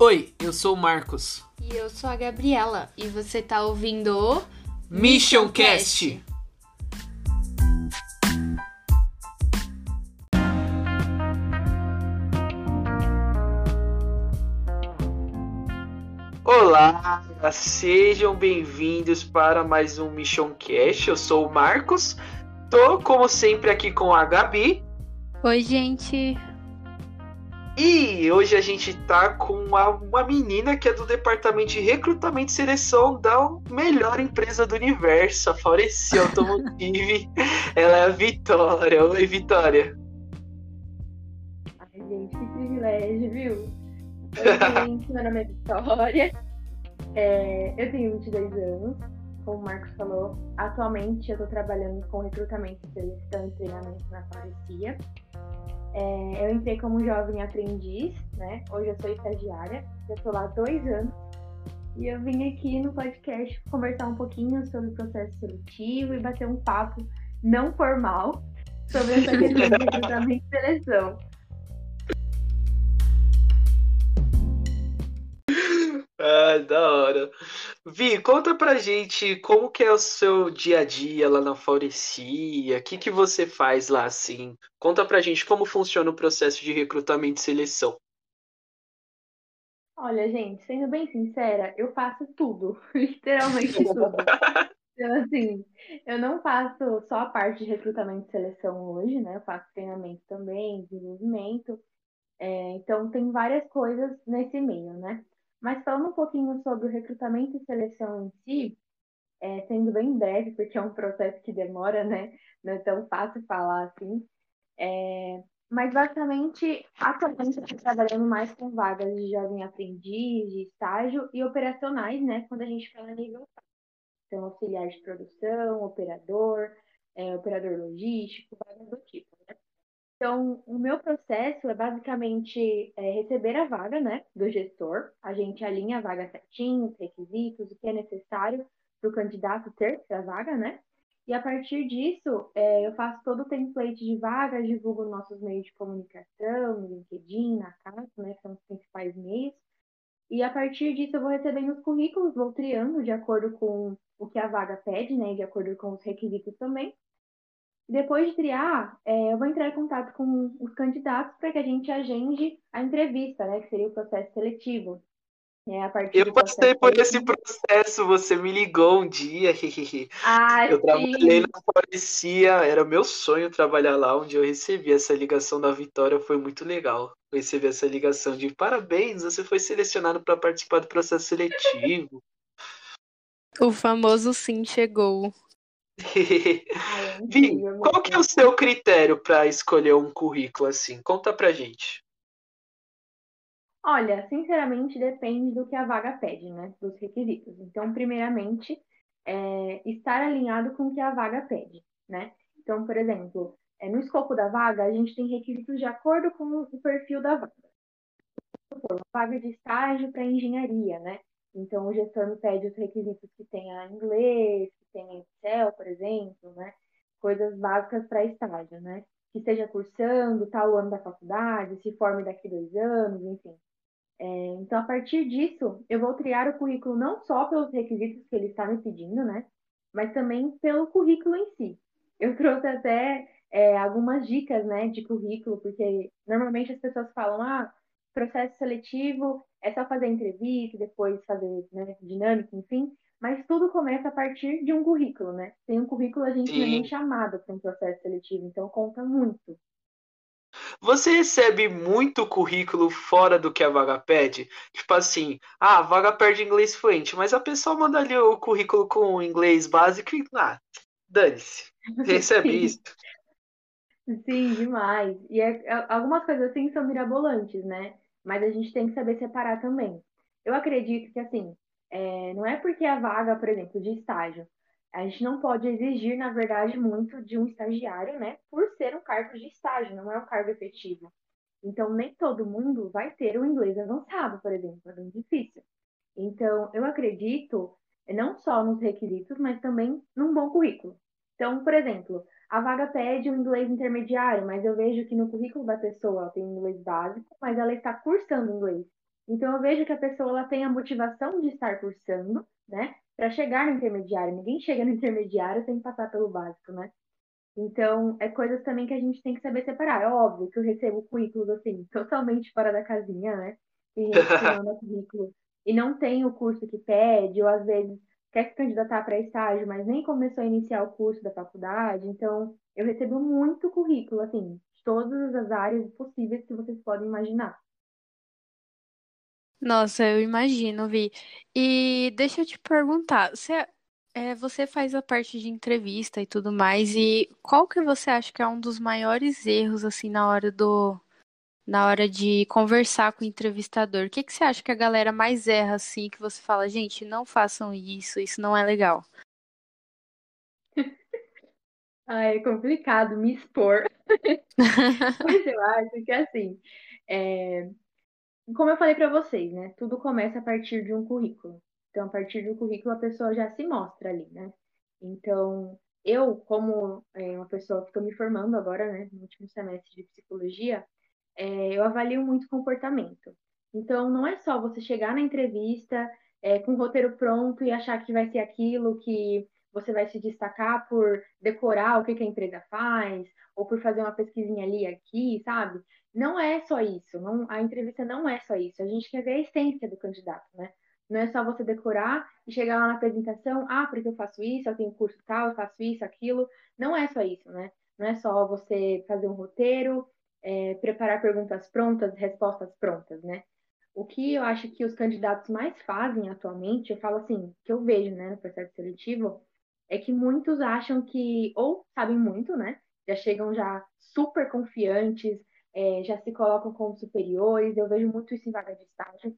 Oi, eu sou o Marcos. E eu sou a Gabriela. E você tá ouvindo o Mission Cast. Olá, sejam bem-vindos para mais um Mission Cast. Eu sou o Marcos. Tô, como sempre, aqui com a Gabi. Oi, gente. E hoje a gente tá com uma, uma menina que é do departamento de recrutamento e seleção da melhor empresa do universo, a Faureci Automotive. Ela é a Vitória. Oi, Vitória. Ai, gente, que privilégio, viu? Oi, gente, meu nome é Vitória. É, eu tenho 22 anos, como o Marcos falou. Atualmente eu tô trabalhando com recrutamento e seleção e treinamento na Faurecia. É, eu entrei como jovem aprendiz, né? Hoje eu sou estagiária, já estou lá há dois anos. E eu vim aqui no podcast conversar um pouquinho sobre o processo seletivo e bater um papo não formal sobre essa questão de recrutamento e seleção. Ah, da hora. Vi, conta pra gente como que é o seu dia a dia lá na Faurecia, o que que você faz lá assim? Conta pra gente como funciona o processo de recrutamento e seleção. Olha, gente, sendo bem sincera, eu faço tudo, literalmente tudo. Então, assim, eu não faço só a parte de recrutamento e seleção hoje, né? Eu faço treinamento também, desenvolvimento. É, então, tem várias coisas nesse meio, né? Mas falando um pouquinho sobre o recrutamento e seleção em si, é, sendo bem breve, porque é um processo que demora, né? Não é tão fácil falar assim. É, mas basicamente, atualmente eu estou trabalhando mais com vagas de jovem aprendiz, de estágio e operacionais, né? Quando a gente fala nível Então, auxiliar de produção, operador, é, operador logístico, vagas do tipo? Então, o meu processo é basicamente é, receber a vaga, né, do gestor. A gente alinha a vaga certinho, os requisitos, o que é necessário para o candidato ter essa vaga, né? E a partir disso, é, eu faço todo o template de vagas, divulgo nossos meios de comunicação, LinkedIn, na casa, né, que são os principais meios. E a partir disso, eu vou recebendo os currículos, vou triando de acordo com o que a vaga pede, né, de acordo com os requisitos também. Depois de triar, é, eu vou entrar em contato com os candidatos para que a gente agende a entrevista, né, que seria o processo seletivo. É, a partir eu passei por seletivo... esse processo, você me ligou um dia. Ah, eu trabalhei na Policia, era meu sonho trabalhar lá, onde eu recebi essa ligação da Vitória, foi muito legal receber essa ligação de parabéns, você foi selecionado para participar do processo seletivo. O famoso sim chegou. Vi, qual que é o seu critério para escolher um currículo assim? Conta pra gente. Olha, sinceramente depende do que a vaga pede, né? Dos requisitos. Então, primeiramente, é estar alinhado com o que a vaga pede, né? Então, por exemplo, é, no escopo da vaga, a gente tem requisitos de acordo com o perfil da vaga. Uma vaga de estágio para engenharia, né? Então, o gestor me pede os requisitos que tenha inglês, que tenha Excel, por exemplo, né? Coisas básicas para estágio, né? Que esteja cursando tal ano da faculdade, se forme daqui dois anos, enfim. É, então, a partir disso, eu vou triar o currículo não só pelos requisitos que ele está me pedindo, né? Mas também pelo currículo em si. Eu trouxe até é, algumas dicas, né, de currículo, porque normalmente as pessoas falam, ah, processo seletivo é só fazer entrevista, depois fazer né, dinâmica, enfim. Mas tudo começa a partir de um currículo, né? Sem um currículo a gente Sim. não é nem chamado para um processo seletivo, então conta muito. Você recebe muito currículo fora do que a vaga pede? Tipo assim, ah, a vaga pede inglês fluente, mas a pessoa manda ali o currículo com inglês básico e, ah, dane-se. Recebe isso. Sim, demais. E é, é, algumas coisas assim são mirabolantes, né? Mas a gente tem que saber separar também. Eu acredito que, assim, é, não é porque a vaga, por exemplo, de estágio, a gente não pode exigir, na verdade, muito de um estagiário, né? Por ser um cargo de estágio, não é um cargo efetivo. Então, nem todo mundo vai ter o inglês avançado, por exemplo, é bem difícil. Então, eu acredito não só nos requisitos, mas também num bom currículo. Então, por exemplo, a vaga pede um inglês intermediário, mas eu vejo que no currículo da pessoa tem inglês básico, mas ela está cursando inglês. Então eu vejo que a pessoa ela tem a motivação de estar cursando, né, para chegar no intermediário. Ninguém chega no intermediário sem passar pelo básico, né? Então, é coisas também que a gente tem que saber separar. É óbvio que eu recebo currículos, assim, totalmente fora da casinha, né? Manda currículo e não tem o curso que pede, ou às vezes quer se candidatar para estágio, mas nem começou a iniciar o curso da faculdade. Então, eu recebo muito currículo, assim, de todas as áreas possíveis que vocês podem imaginar. Nossa, eu imagino, Vi. E deixa eu te perguntar, você, é, você faz a parte de entrevista e tudo mais, e qual que você acha que é um dos maiores erros, assim, na hora do, na hora de conversar com o entrevistador? O que que você acha que a galera mais erra, assim, que você fala, gente, não façam isso, isso não é legal? Ah, é complicado me expor. Mas eu acho que assim, é, como eu falei para vocês, né? Tudo começa a partir de um currículo. Então, a partir do currículo, a pessoa já se mostra ali, né? Então, eu, como é, uma pessoa que estou me formando agora, né, no último semestre de psicologia, é, eu avalio muito comportamento. Então, não é só você chegar na entrevista é, com o roteiro pronto e achar que vai ser aquilo, que você vai se destacar por decorar o que, que a empresa faz, ou por fazer uma pesquisinha ali aqui, sabe? Não é só isso. Não, a entrevista não é só isso. A gente quer ver a essência do candidato, né? Não é só você decorar e chegar lá na apresentação, ah, porque eu faço isso, eu tenho curso tal, eu faço isso, aquilo. Não é só isso, né? Não é só você fazer um roteiro, é, preparar perguntas prontas, respostas prontas, né? O que eu acho que os candidatos mais fazem atualmente, eu falo assim, que eu vejo, né, no processo seletivo, é que muitos acham que ou sabem muito, né? Já chegam já super confiantes, é, já se colocam como superiores. Eu vejo muito isso em vaga de estágio.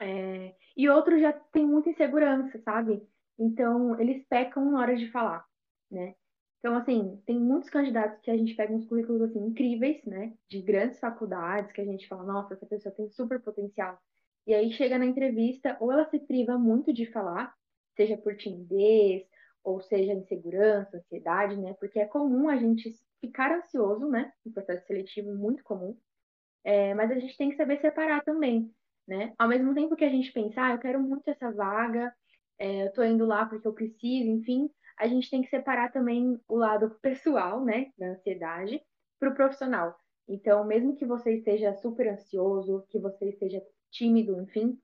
É, e outros já têm muita insegurança, sabe? Então, eles pecam na hora de falar, né? Então, assim, tem muitos candidatos que a gente pega uns currículos, assim, incríveis, né? De grandes faculdades, que a gente fala, nossa, essa pessoa tem super potencial. E aí chega na entrevista, ou ela se priva muito de falar, seja por timidez, ou seja insegurança, ansiedade, né? Porque é comum a gente ficar ansioso, né? No processo seletivo, muito comum. É, mas a gente tem que saber separar também, né? Ao mesmo tempo que a gente pensar, ah, eu quero muito essa vaga, é, eu tô indo lá porque eu preciso, enfim, a gente tem que separar também o lado pessoal, né, da ansiedade, para o profissional. Então, mesmo que você esteja super ansioso, que você esteja tímido, enfim,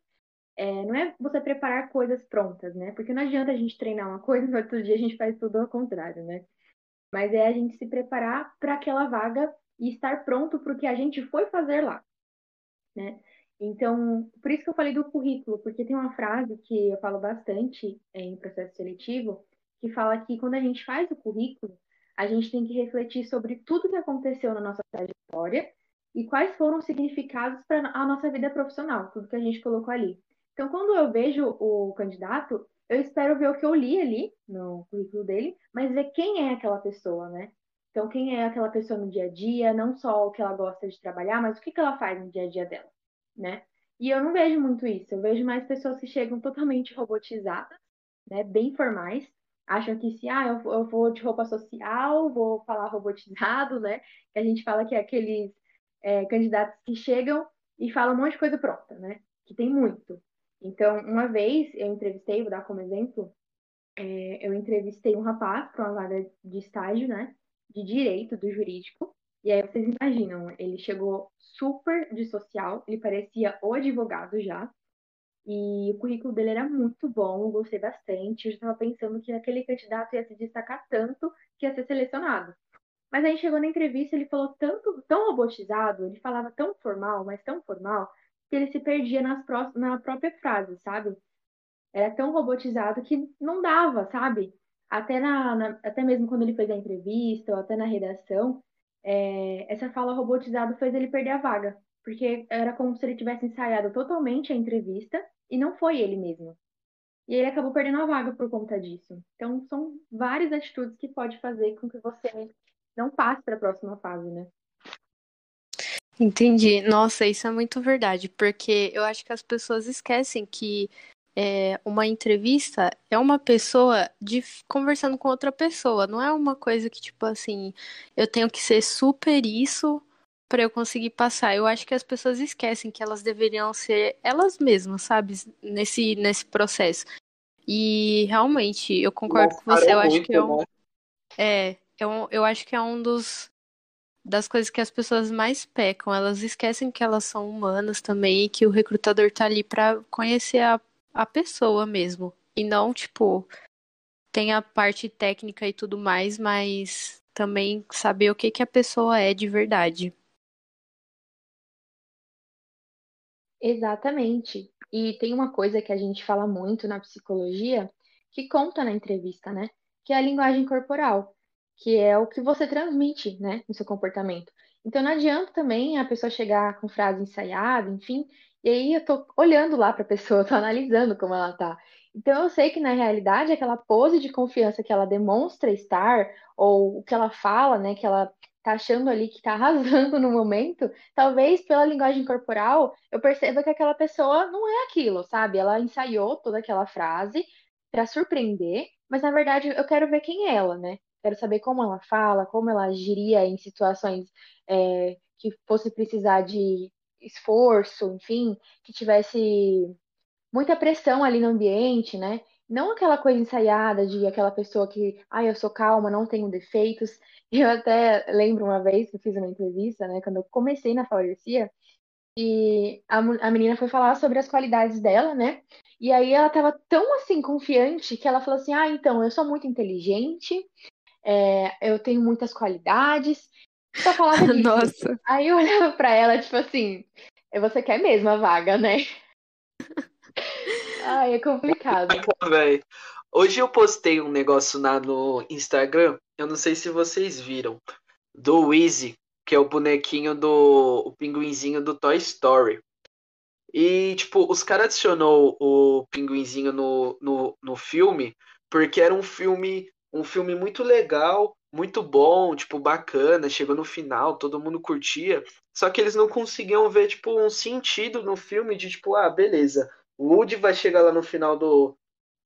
é, não é você preparar coisas prontas, né? Porque não adianta a gente treinar uma coisa e no outro dia a gente faz tudo ao contrário, né? Mas é a gente se preparar para aquela vaga e estar pronto para o que a gente foi fazer lá, né? Então, por isso que eu falei do currículo, porque tem uma frase que eu falo bastante é, em processo seletivo, que fala que quando a gente faz o currículo, a gente tem que refletir sobre tudo que aconteceu na nossa trajetória e quais foram os significados para a nossa vida profissional, tudo que a gente colocou ali. Então, quando eu vejo o candidato, eu espero ver o que eu li ali no currículo dele, mas ver quem é aquela pessoa, né? Então, quem é aquela pessoa no dia a dia, não só o que ela gosta de trabalhar, mas o que, que ela faz no dia a dia dela, né? E eu não vejo muito isso, eu vejo mais pessoas que chegam totalmente robotizadas, né? Bem formais, acham que se, ah, eu, eu vou de roupa social, vou falar robotizado, né? Que a gente fala que é aqueles é, candidatos que chegam e falam um monte de coisa pronta, né? Que tem muito. Então, uma vez eu entrevistei, vou dar como exemplo, é, eu entrevistei um rapaz para uma vaga de estágio, né, de direito do jurídico. E aí vocês imaginam, ele chegou super de social, ele parecia o advogado já. E o currículo dele era muito bom, eu gostei bastante. Eu já estava pensando que aquele candidato ia se destacar tanto que ia ser selecionado. Mas aí chegou na entrevista, ele falou tanto, tão robotizado, ele falava tão formal, mas tão formal, que ele se perdia nas pró na própria frase, sabe? Era tão robotizado que não dava, sabe? Até, na, na até mesmo quando ele fez a entrevista, ou até na redação, é, essa fala robotizada fez ele perder a vaga. Porque era como se ele tivesse ensaiado totalmente a entrevista e não foi ele mesmo. E ele acabou perdendo a vaga por conta disso. Então, são várias atitudes que pode fazer com que você não passe para a próxima fase, né? Entendi. Nossa, isso é muito verdade, porque eu acho que as pessoas esquecem que é, uma entrevista é uma pessoa de, conversando com outra pessoa, não é uma coisa que, tipo assim, eu tenho que ser super isso para eu conseguir passar. Eu acho que as pessoas esquecem que elas deveriam ser elas mesmas, sabe, nesse nesse processo. E realmente, eu concordo com você, eu acho que é um, né? é, eu, eu acho que é um dos das coisas que as pessoas mais pecam. Elas esquecem que elas são humanas também e que o recrutador tá ali para conhecer a, a pessoa mesmo. E não, tipo, tem a parte técnica e tudo mais, mas também saber o que, que a pessoa é de verdade. Exatamente. E tem uma coisa que a gente fala muito na psicologia, que conta na entrevista, né? Que é a linguagem corporal que é o que você transmite, né, no seu comportamento. Então não adianta também a pessoa chegar com frase ensaiada, enfim, e aí eu tô olhando lá para a pessoa, tô analisando como ela tá. Então eu sei que na realidade aquela pose de confiança que ela demonstra estar ou o que ela fala, né, que ela tá achando ali que tá arrasando no momento, talvez pela linguagem corporal eu perceba que aquela pessoa não é aquilo, sabe? Ela ensaiou toda aquela frase para surpreender, mas na verdade eu quero ver quem é ela, né? quero saber como ela fala, como ela agiria em situações é, que fosse precisar de esforço, enfim, que tivesse muita pressão ali no ambiente, né? Não aquela coisa ensaiada de aquela pessoa que, ah, eu sou calma, não tenho defeitos. Eu até lembro uma vez que eu fiz uma entrevista, né, quando eu comecei na Favorecia, e a, a menina foi falar sobre as qualidades dela, né? E aí ela tava tão assim confiante que ela falou assim: "Ah, então, eu sou muito inteligente, é, eu tenho muitas qualidades. Só falava disso. Nossa. Aí eu olhava pra ela, tipo assim, você quer mesmo a vaga, né? Ai, é complicado. Hoje eu postei um negócio lá no Instagram, eu não sei se vocês viram, do Wheezy, que é o bonequinho do o pinguinzinho do Toy Story. E, tipo, os caras adicionou o pinguinzinho no, no, no filme porque era um filme um filme muito legal, muito bom, tipo, bacana, chegou no final, todo mundo curtia, só que eles não conseguiam ver, tipo, um sentido no filme de, tipo, ah, beleza, o Woody vai chegar lá no final do,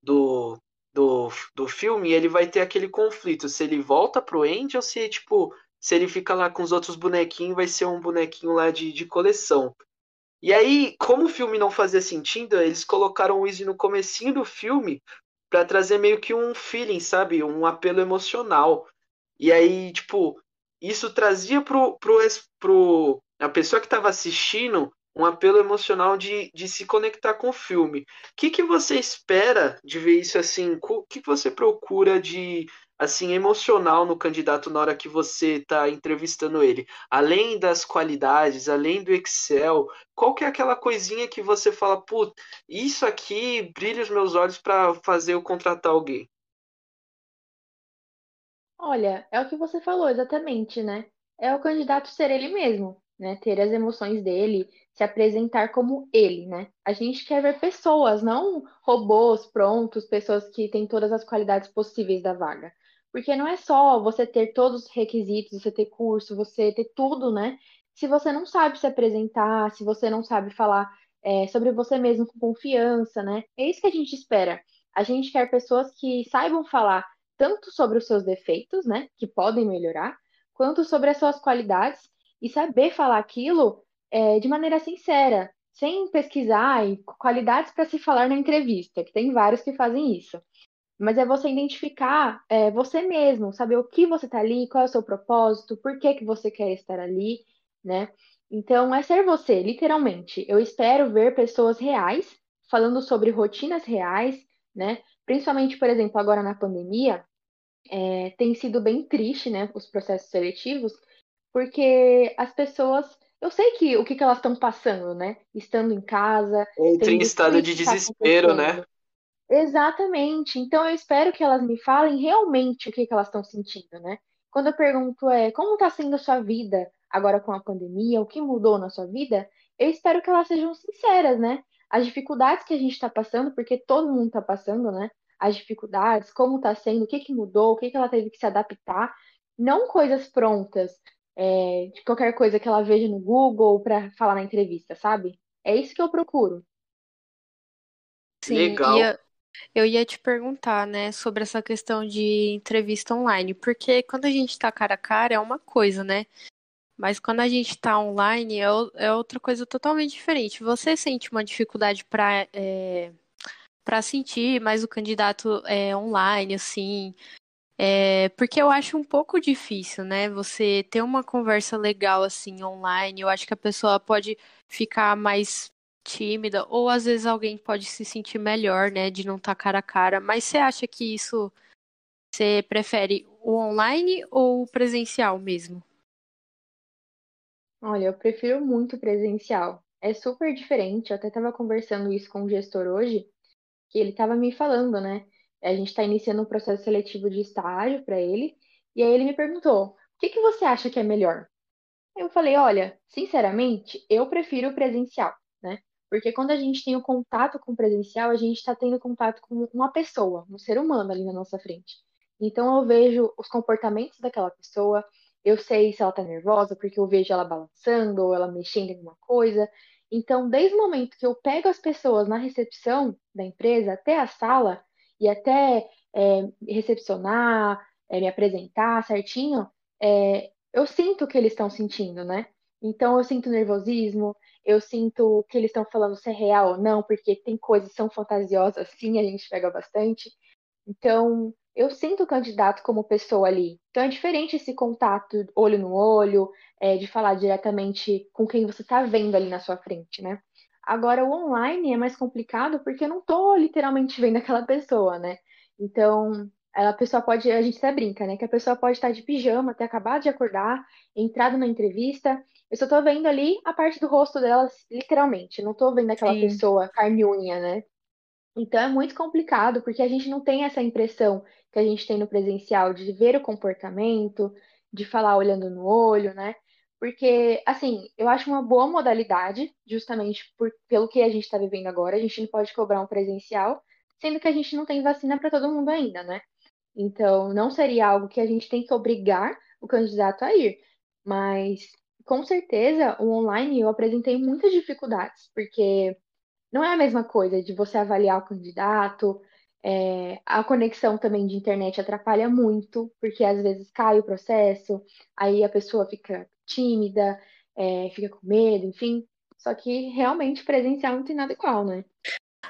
do, do, do filme e ele vai ter aquele conflito, se ele volta pro Andy ou se, tipo, se ele fica lá com os outros bonequinhos, vai ser um bonequinho lá de, de coleção. E aí, como o filme não fazia sentido, eles colocaram o Easy no comecinho do filme para trazer meio que um feeling, sabe? Um apelo emocional. E aí, tipo, isso trazia pro, pro, pro a pessoa que estava assistindo um apelo emocional de, de se conectar com o filme. O que, que você espera de ver isso assim? O que, que você procura de assim emocional no candidato na hora que você está entrevistando ele? Além das qualidades, além do Excel, qual que é aquela coisinha que você fala, putz, isso aqui brilha os meus olhos para fazer eu contratar alguém? Olha, é o que você falou exatamente, né? É o candidato ser ele mesmo, né? Ter as emoções dele, se apresentar como ele, né? A gente quer ver pessoas, não robôs prontos, pessoas que têm todas as qualidades possíveis da vaga. Porque não é só você ter todos os requisitos, você ter curso, você ter tudo, né? Se você não sabe se apresentar, se você não sabe falar é, sobre você mesmo com confiança, né? É isso que a gente espera. A gente quer pessoas que saibam falar tanto sobre os seus defeitos, né? Que podem melhorar, quanto sobre as suas qualidades e saber falar aquilo é, de maneira sincera, sem pesquisar e qualidades para se falar na entrevista, que tem vários que fazem isso mas é você identificar é, você mesmo, saber o que você está ali, qual é o seu propósito, por que, que você quer estar ali, né? Então, é ser você, literalmente. Eu espero ver pessoas reais falando sobre rotinas reais, né? Principalmente, por exemplo, agora na pandemia, é, tem sido bem triste, né, os processos seletivos, porque as pessoas eu sei que o que, que elas estão passando, né? Estando em casa. Entra em estado de tá desespero, né? Exatamente. Então eu espero que elas me falem realmente o que, que elas estão sentindo, né? Quando eu pergunto é como está sendo a sua vida agora com a pandemia, o que mudou na sua vida, eu espero que elas sejam sinceras, né? As dificuldades que a gente está passando, porque todo mundo está passando, né? As dificuldades, como está sendo, o que, que mudou, o que, que ela teve que se adaptar, não coisas prontas, é, de qualquer coisa que ela veja no Google para falar na entrevista, sabe? É isso que eu procuro. Sim, Legal. E eu ia te perguntar, né, sobre essa questão de entrevista online, porque quando a gente tá cara a cara é uma coisa, né? Mas quando a gente está online é, é, outra coisa totalmente diferente. Você sente uma dificuldade para é, para sentir mais o candidato é, online, assim. É, porque eu acho um pouco difícil, né? Você ter uma conversa legal assim online. Eu acho que a pessoa pode ficar mais tímida, ou às vezes alguém pode se sentir melhor, né? De não estar tá cara a cara. Mas você acha que isso você prefere o online ou o presencial mesmo? Olha, eu prefiro muito presencial. É super diferente. Eu até estava conversando isso com o gestor hoje, que ele estava me falando, né? A gente está iniciando um processo seletivo de estágio para ele, e aí ele me perguntou: o que que você acha que é melhor? Eu falei: olha, sinceramente, eu prefiro o presencial, né? Porque quando a gente tem o contato com o presencial, a gente está tendo contato com uma pessoa, um ser humano ali na nossa frente. Então eu vejo os comportamentos daquela pessoa, eu sei se ela tá nervosa, porque eu vejo ela balançando ou ela mexendo em alguma coisa. Então, desde o momento que eu pego as pessoas na recepção da empresa até a sala e até é, recepcionar, é, me apresentar certinho, é, eu sinto o que eles estão sentindo, né? Então, eu sinto nervosismo, eu sinto que eles estão falando se é real ou não, porque tem coisas que são fantasiosas, sim, a gente pega bastante. Então, eu sinto o candidato como pessoa ali. Então é diferente esse contato olho no olho, é, de falar diretamente com quem você está vendo ali na sua frente, né? Agora, o online é mais complicado porque eu não estou literalmente vendo aquela pessoa, né? Então, a pessoa pode, a gente até brinca, né? Que a pessoa pode estar de pijama, ter acabado de acordar, entrado na entrevista. Eu só tô vendo ali a parte do rosto dela, literalmente. Não tô vendo aquela Sim. pessoa carne unha, né? Então é muito complicado, porque a gente não tem essa impressão que a gente tem no presencial de ver o comportamento, de falar olhando no olho, né? Porque, assim, eu acho uma boa modalidade, justamente por, pelo que a gente está vivendo agora. A gente não pode cobrar um presencial, sendo que a gente não tem vacina para todo mundo ainda, né? Então, não seria algo que a gente tem que obrigar o candidato a ir. Mas, com certeza, o online eu apresentei muitas dificuldades, porque não é a mesma coisa de você avaliar o candidato. É, a conexão também de internet atrapalha muito, porque às vezes cai o processo, aí a pessoa fica tímida, é, fica com medo, enfim. Só que realmente presencial não tem nada igual, né?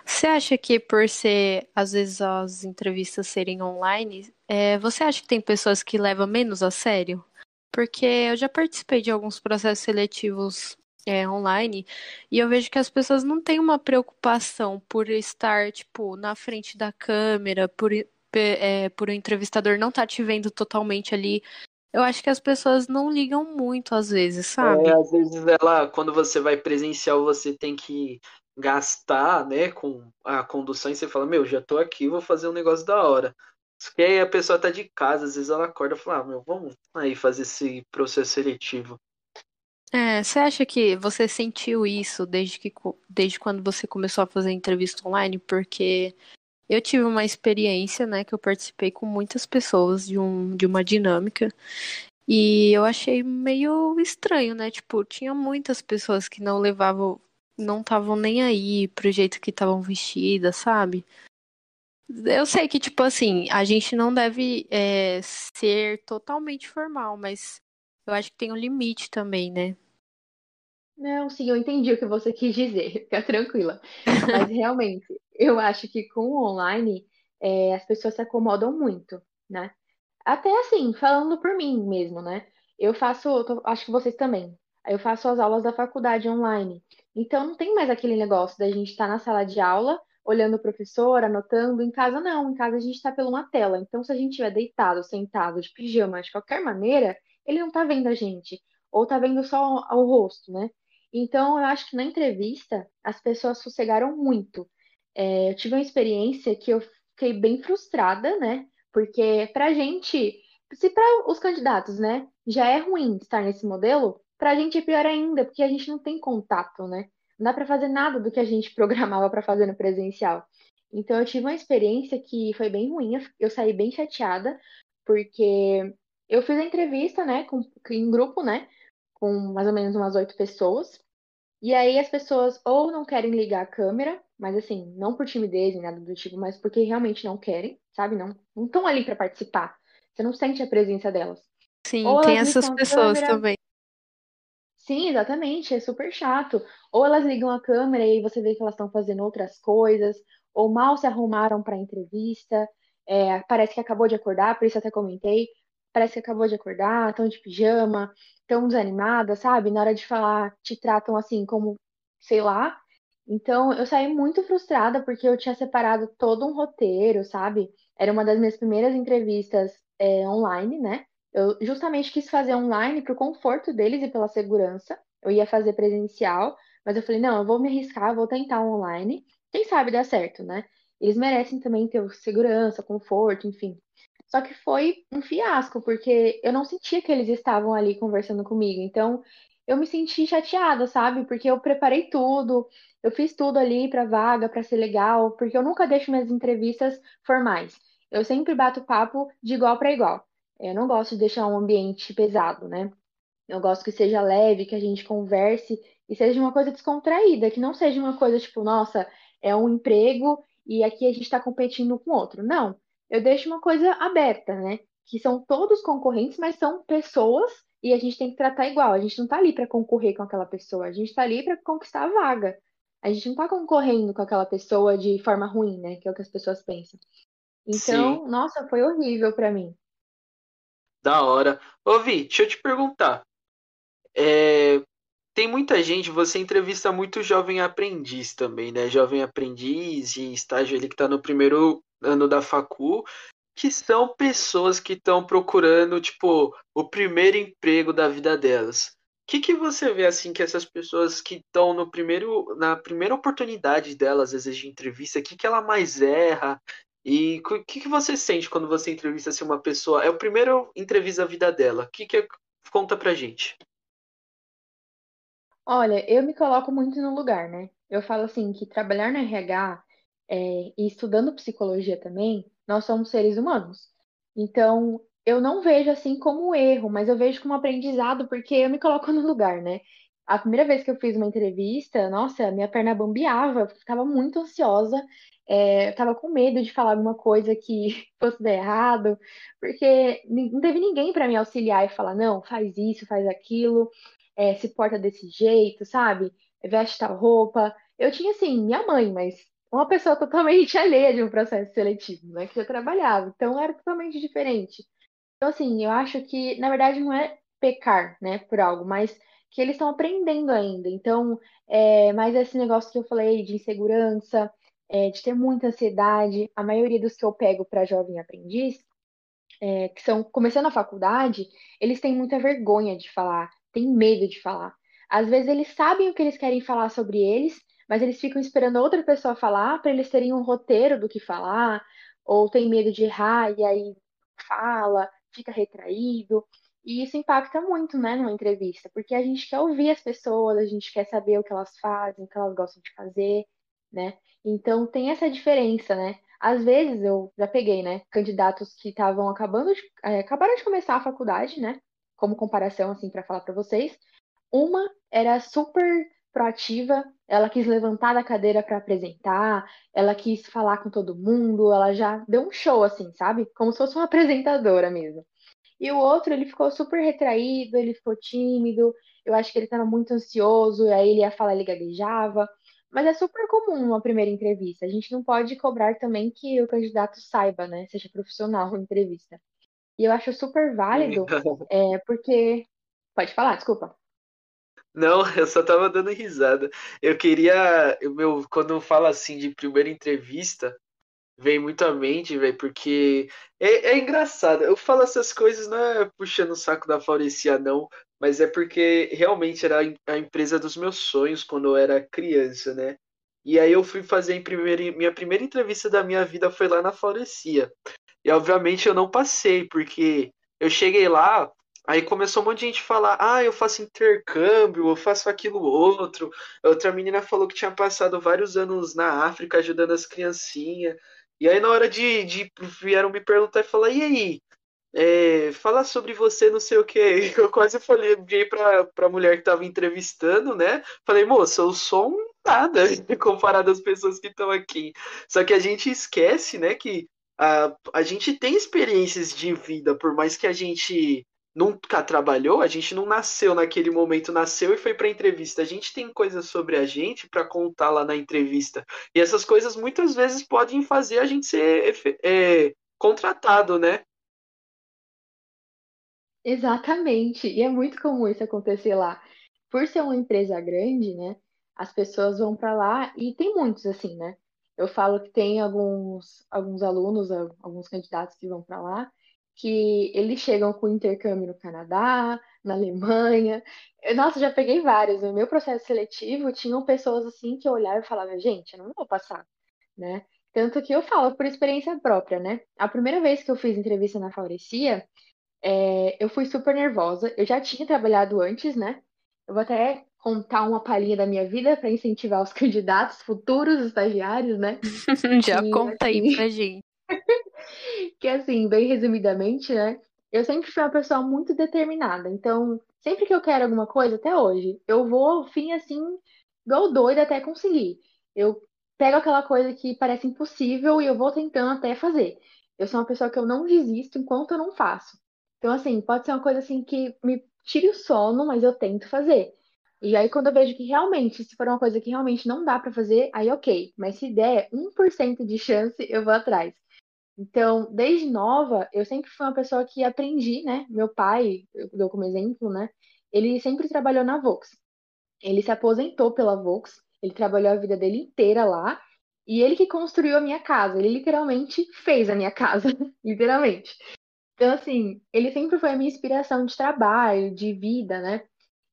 Você acha que por ser, às vezes, as entrevistas serem online, é, você acha que tem pessoas que levam menos a sério? Porque eu já participei de alguns processos seletivos é, online, e eu vejo que as pessoas não têm uma preocupação por estar, tipo, na frente da câmera, por, é, por o entrevistador não estar tá te vendo totalmente ali. Eu acho que as pessoas não ligam muito às vezes, sabe? É, às vezes ela, quando você vai presencial, você tem que gastar, né, com a condução e você fala, meu, já tô aqui, vou fazer um negócio da hora. E aí a pessoa tá de casa, às vezes ela acorda e fala, ah, meu, vamos aí fazer esse processo seletivo. É, você acha que você sentiu isso desde, que, desde quando você começou a fazer entrevista online? Porque eu tive uma experiência, né, que eu participei com muitas pessoas de, um, de uma dinâmica e eu achei meio estranho, né? Tipo, tinha muitas pessoas que não levavam, não estavam nem aí pro jeito que estavam vestidas, sabe? Eu sei que, tipo assim, a gente não deve é, ser totalmente formal, mas eu acho que tem um limite também, né? Não, sim, eu entendi o que você quis dizer, fica tranquila. Mas realmente, eu acho que com o online é, as pessoas se acomodam muito, né? Até assim, falando por mim mesmo, né? Eu faço, tô- acho que vocês também. Eu faço as aulas da faculdade online. Então não tem mais aquele negócio da gente estar na sala de aula, olhando o professor, anotando. Em casa não, em casa a gente está pela uma tela. Então se a gente estiver deitado, sentado, de pijama, de qualquer maneira, ele não está vendo a gente. Ou está vendo só o rosto, né? Então, eu acho que na entrevista as pessoas sossegaram muito. É, eu tive uma experiência que eu fiquei bem frustrada, né? Porque pra gente, se para os candidatos, né, já é ruim estar nesse modelo, pra gente é pior ainda, porque a gente não tem contato, né? Não dá pra fazer nada do que a gente programava para fazer no presencial. Então, eu tive uma experiência que foi bem ruim, eu saí bem chateada, porque eu fiz a entrevista, né, com, em grupo, né, com mais ou menos umas oito pessoas. E aí as pessoas ou não querem ligar a câmera, mas assim, não por timidez nem nada do tipo, mas porque realmente não querem, sabe? Não não estão ali para participar. Você não sente a presença delas. Sim, ou tem essas pessoas câmera, também. Sim, exatamente, é super chato. Ou elas ligam a câmera e você vê que elas estão fazendo outras coisas, ou mal se arrumaram para a entrevista, é, parece que acabou de acordar, por isso até comentei, parece que acabou de acordar, estão de pijama, estão desanimadas, sabe? Na hora de falar, te tratam assim como, sei lá. Então, eu saí muito frustrada porque eu tinha separado todo um roteiro, sabe? Era uma das minhas primeiras entrevistas é, online, né? Eu justamente quis fazer online para o conforto deles e pela segurança. Eu ia fazer presencial, mas eu falei, não, eu vou me arriscar, vou tentar online. Quem sabe dá certo, né? Eles merecem também ter segurança, conforto, enfim. Só que foi um fiasco, porque eu não sentia que eles estavam ali conversando comigo. Então, eu me senti chateada, sabe? Porque eu preparei tudo, eu fiz tudo ali para vaga, para ser legal, porque eu nunca deixo minhas entrevistas formais. Eu sempre bato papo de igual para igual. Eu não gosto de deixar um ambiente pesado, né? Eu gosto que seja leve, que a gente converse e seja uma coisa descontraída, que não seja uma coisa tipo, nossa, é um emprego e aqui a gente está competindo com outro. Não, eu deixo uma coisa aberta, né? Que são todos concorrentes, mas são pessoas e a gente tem que tratar igual. A gente não está ali para concorrer com aquela pessoa, a gente está ali para conquistar a vaga. A gente não está concorrendo com aquela pessoa de forma ruim, né? Que é o que as pessoas pensam. Então, Sim. nossa, foi horrível para mim. Da hora. Ô, Vi, deixa eu te perguntar. É, tem muita gente, você entrevista muito jovem aprendiz também, né? Jovem aprendiz e estágio ele que está no primeiro ano da facu, que são pessoas que estão procurando, tipo, o primeiro emprego da vida delas. O que, que você vê assim que essas pessoas que estão no primeiro na primeira oportunidade delas, às vezes de entrevista, o que, que ela mais erra? E o que, que você sente quando você entrevista assim, uma pessoa? É o primeiro entrevista a vida dela. O que, que é... conta pra gente? Olha, eu me coloco muito no lugar, né? Eu falo assim que trabalhar no RH é, e estudando psicologia também, nós somos seres humanos. Então, eu não vejo assim como um erro, mas eu vejo como aprendizado porque eu me coloco no lugar, né? A primeira vez que eu fiz uma entrevista, nossa, minha perna bambeava, eu ficava muito ansiosa é, eu tava com medo de falar alguma coisa que fosse dar errado, porque não teve ninguém para me auxiliar e falar, não, faz isso, faz aquilo, é, se porta desse jeito, sabe? Veste tal roupa. Eu tinha, assim, minha mãe, mas uma pessoa totalmente alheia de um processo seletivo, né? Que eu trabalhava. Então era totalmente diferente. Então, assim, eu acho que, na verdade, não é pecar, né, por algo, mas que eles estão aprendendo ainda. Então, é, mais esse negócio que eu falei de insegurança, é, de ter muita ansiedade. A maioria dos que eu pego para jovem aprendiz, é, que são começando a faculdade, eles têm muita vergonha de falar, têm medo de falar. Às vezes eles sabem o que eles querem falar sobre eles, mas eles ficam esperando outra pessoa falar para eles terem um roteiro do que falar, ou tem medo de errar e aí fala, fica retraído. E isso impacta muito, né, numa entrevista, porque a gente quer ouvir as pessoas, a gente quer saber o que elas fazem, o que elas gostam de fazer, né? Então tem essa diferença, né? Às vezes eu já peguei, né, candidatos que estavam acabando de, é, acabaram de começar a faculdade, né? Como comparação assim para falar para vocês. Uma era super proativa, ela quis levantar da cadeira para apresentar, ela quis falar com todo mundo, ela já deu um show assim, sabe? Como se fosse uma apresentadora mesmo. E o outro, ele ficou super retraído, ele ficou tímido, eu acho que ele estava muito ansioso, aí ele ia falar, ele gaguejava. Mas é super comum uma primeira entrevista. A gente não pode cobrar também que o candidato saiba, né? Seja profissional na entrevista. E eu acho super válido, é, porque. Pode falar, desculpa. Não, eu só tava dando risada. Eu queria. Meu, quando fala assim de primeira entrevista, vem muito à mente, velho, porque é, é, engraçado. Eu falo essas coisas não é puxando o saco da Faurecia, não, mas é porque realmente era a empresa dos meus sonhos quando eu era criança, né? E aí eu fui fazer primeira, minha primeira entrevista da minha vida foi lá na Florecia. E obviamente eu não passei, porque eu cheguei lá, aí começou um monte de gente falar: "Ah, eu faço intercâmbio, eu faço aquilo outro". Outra menina falou que tinha passado vários anos na África ajudando as criancinhas. E aí na hora de, de vieram me perguntar e falar: "E aí, é, falar sobre você, não sei o que. Eu quase falei pra, pra mulher que tava entrevistando, né? Falei, moça, eu sou um nada comparado às pessoas que estão aqui. Só que a gente esquece, né, que a, a gente tem experiências de vida, por mais que a gente nunca trabalhou, a gente não nasceu naquele momento, nasceu e foi para entrevista. A gente tem coisas sobre a gente para contar lá na entrevista. E essas coisas muitas vezes podem fazer a gente ser é, contratado, né? Exatamente. E é muito comum isso acontecer lá. Por ser uma empresa grande, né? As pessoas vão para lá e tem muitos assim, né? Eu falo que tem alguns alguns alunos, alguns candidatos que vão para lá que eles chegam com intercâmbio no Canadá, na Alemanha. Eu, nossa, já peguei vários. No meu processo seletivo, tinham pessoas assim que eu olhava e falava, gente, eu não vou passar, né? Tanto que eu falo por experiência própria, né? A primeira vez que eu fiz entrevista na Faurecia, é, eu fui super nervosa. Eu já tinha trabalhado antes, né? Eu vou até contar uma palhinha da minha vida para incentivar os candidatos, futuros estagiários, né? já conta assim... aí pra gente. que assim, bem resumidamente, né? Eu sempre fui uma pessoa muito determinada. Então, sempre que eu quero alguma coisa, até hoje, eu vou ao fim assim, igual doida até conseguir. Eu pego aquela coisa que parece impossível e eu vou tentando até fazer. Eu sou uma pessoa que eu não desisto enquanto eu não faço. Então, assim, pode ser uma coisa assim que me tire o sono, mas eu tento fazer. E aí, quando eu vejo que realmente, se for uma coisa que realmente não dá para fazer, aí ok. Mas se der 1% de chance, eu vou atrás. Então, desde nova, eu sempre fui uma pessoa que aprendi, né? Meu pai, eu dou como exemplo, né? Ele sempre trabalhou na Vox. Ele se aposentou pela Vox, ele trabalhou a vida dele inteira lá, e ele que construiu a minha casa. Ele literalmente fez a minha casa, literalmente. Então, assim, ele sempre foi a minha inspiração de trabalho, de vida, né?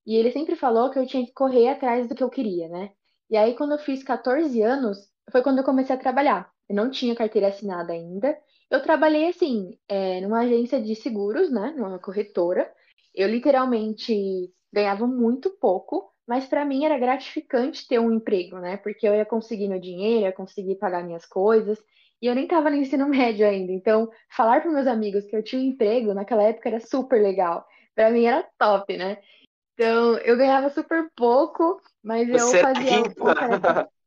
E ele sempre falou que eu tinha que correr atrás do que eu queria, né? E aí, quando eu fiz 14 anos, foi quando eu comecei a trabalhar. Eu não tinha carteira assinada ainda. Eu trabalhei, assim, é, numa agência de seguros, né? Numa corretora. Eu literalmente ganhava muito pouco, mas para mim era gratificante ter um emprego, né? Porque eu ia conseguir meu dinheiro, ia conseguir pagar minhas coisas. E eu nem estava no ensino médio ainda. Então, falar para meus amigos que eu tinha um emprego naquela época era super legal. Para mim era top, né? Então, eu ganhava super pouco, mas eu Você fazia. rica.